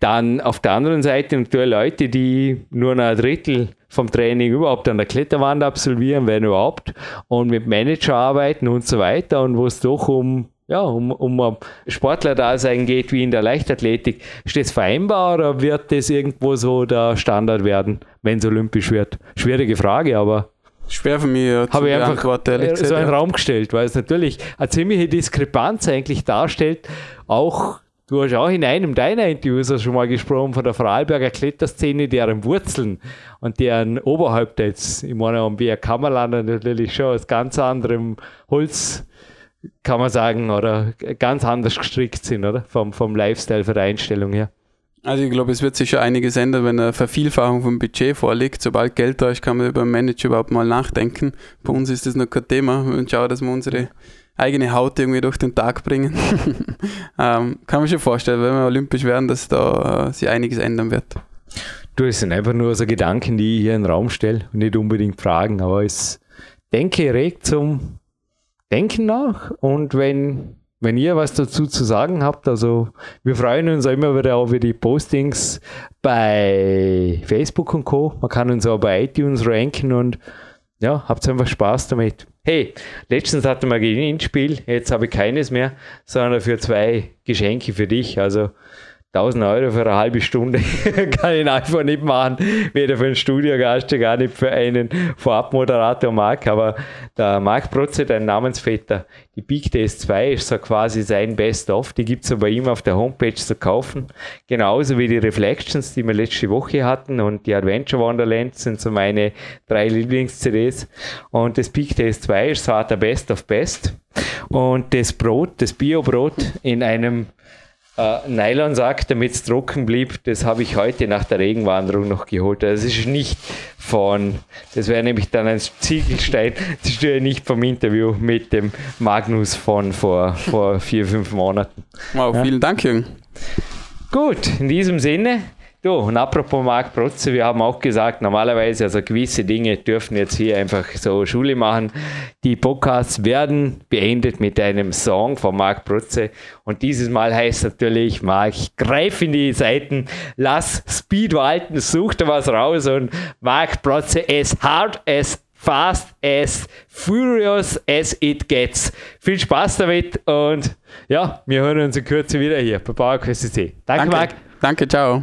dann auf der anderen Seite natürlich Leute, die nur ein Drittel vom Training überhaupt an der Kletterwand absolvieren, wenn überhaupt, und mit Manager arbeiten und so weiter und wo es doch um ja, um, um Sportler da sein geht wie in der Leichtathletik. Ist das vereinbar oder wird das irgendwo so der Standard werden, wenn es olympisch wird? Schwierige Frage, aber. Schwer für mich ja, habe ich einfach so einen ja. Raum gestellt, weil es natürlich eine ziemliche Diskrepanz eigentlich darstellt, auch Du hast auch in einem deiner Interviews schon mal gesprochen von der Vorarlberger Kletterszene, deren Wurzeln und deren Oberhaupt jetzt, ich meine, am Berg Kammerlander natürlich schon aus ganz anderem Holz, kann man sagen, oder ganz anders gestrickt sind, oder? Vom, vom Lifestyle, von der Einstellung her. Also ich glaube, es wird sich schon einiges ändern, wenn eine Vervielfachung vom Budget vorliegt. Sobald Geld da ist, kann man über einen Manager überhaupt mal nachdenken. Bei uns ist das noch kein Thema. Und schauen, dass wir unsere eigene Haut irgendwie durch den Tag bringen. ähm, kann man schon vorstellen, wenn wir olympisch werden, dass da äh, sich einiges ändern wird. Du, es sind einfach nur so Gedanken, die ich hier in den Raum stelle und nicht unbedingt Fragen, aber es denke regt zum Denken nach und wenn, wenn ihr was dazu zu sagen habt, also wir freuen uns auch immer wieder über die Postings bei Facebook und Co. Man kann uns auch bei iTunes ranken und ja, habt einfach Spaß damit. Hey, letztens hatten wir ein Gewinnspiel, jetzt habe ich keines mehr, sondern für zwei Geschenke für dich. Also 1000 Euro für eine halbe Stunde kann ich einfach nicht machen. Weder für einen Studiogast, gar nicht für einen Vorabmoderator Marc. Aber der Marc Protze, dein Namensvetter, die Big Days 2 ist so quasi sein Best-of. Die gibt es bei ihm auf der Homepage zu kaufen. Genauso wie die Reflections, die wir letzte Woche hatten. Und die Adventure Wonderlands sind so meine drei Lieblings-CDs. Und das Big Days 2 ist so der Best of Best. Und das Brot, das Bio-Brot in einem äh, Nylonsack, damit es trocken blieb, das habe ich heute nach der Regenwanderung noch geholt. Das ist nicht von, das wäre nämlich dann ein Ziegelstein, das ist ja nicht vom Interview mit dem Magnus von vor, vor vier, fünf Monaten. Wow, vielen ja. Dank, Jürgen. Gut, in diesem Sinne, Du, und apropos Marc Protze, wir haben auch gesagt, normalerweise, also gewisse Dinge dürfen jetzt hier einfach so Schule machen. Die Podcasts werden beendet mit einem Song von Marc Protze. Und dieses Mal heißt natürlich, Marc, greif in die Seiten, lass Speed walten, such da was raus und Marc Protze as hard as fast as furious as it gets. Viel Spaß damit und ja, wir hören uns in Kürze wieder hier bei PowerQuest Danke, Danke, Marc. Danke, ciao.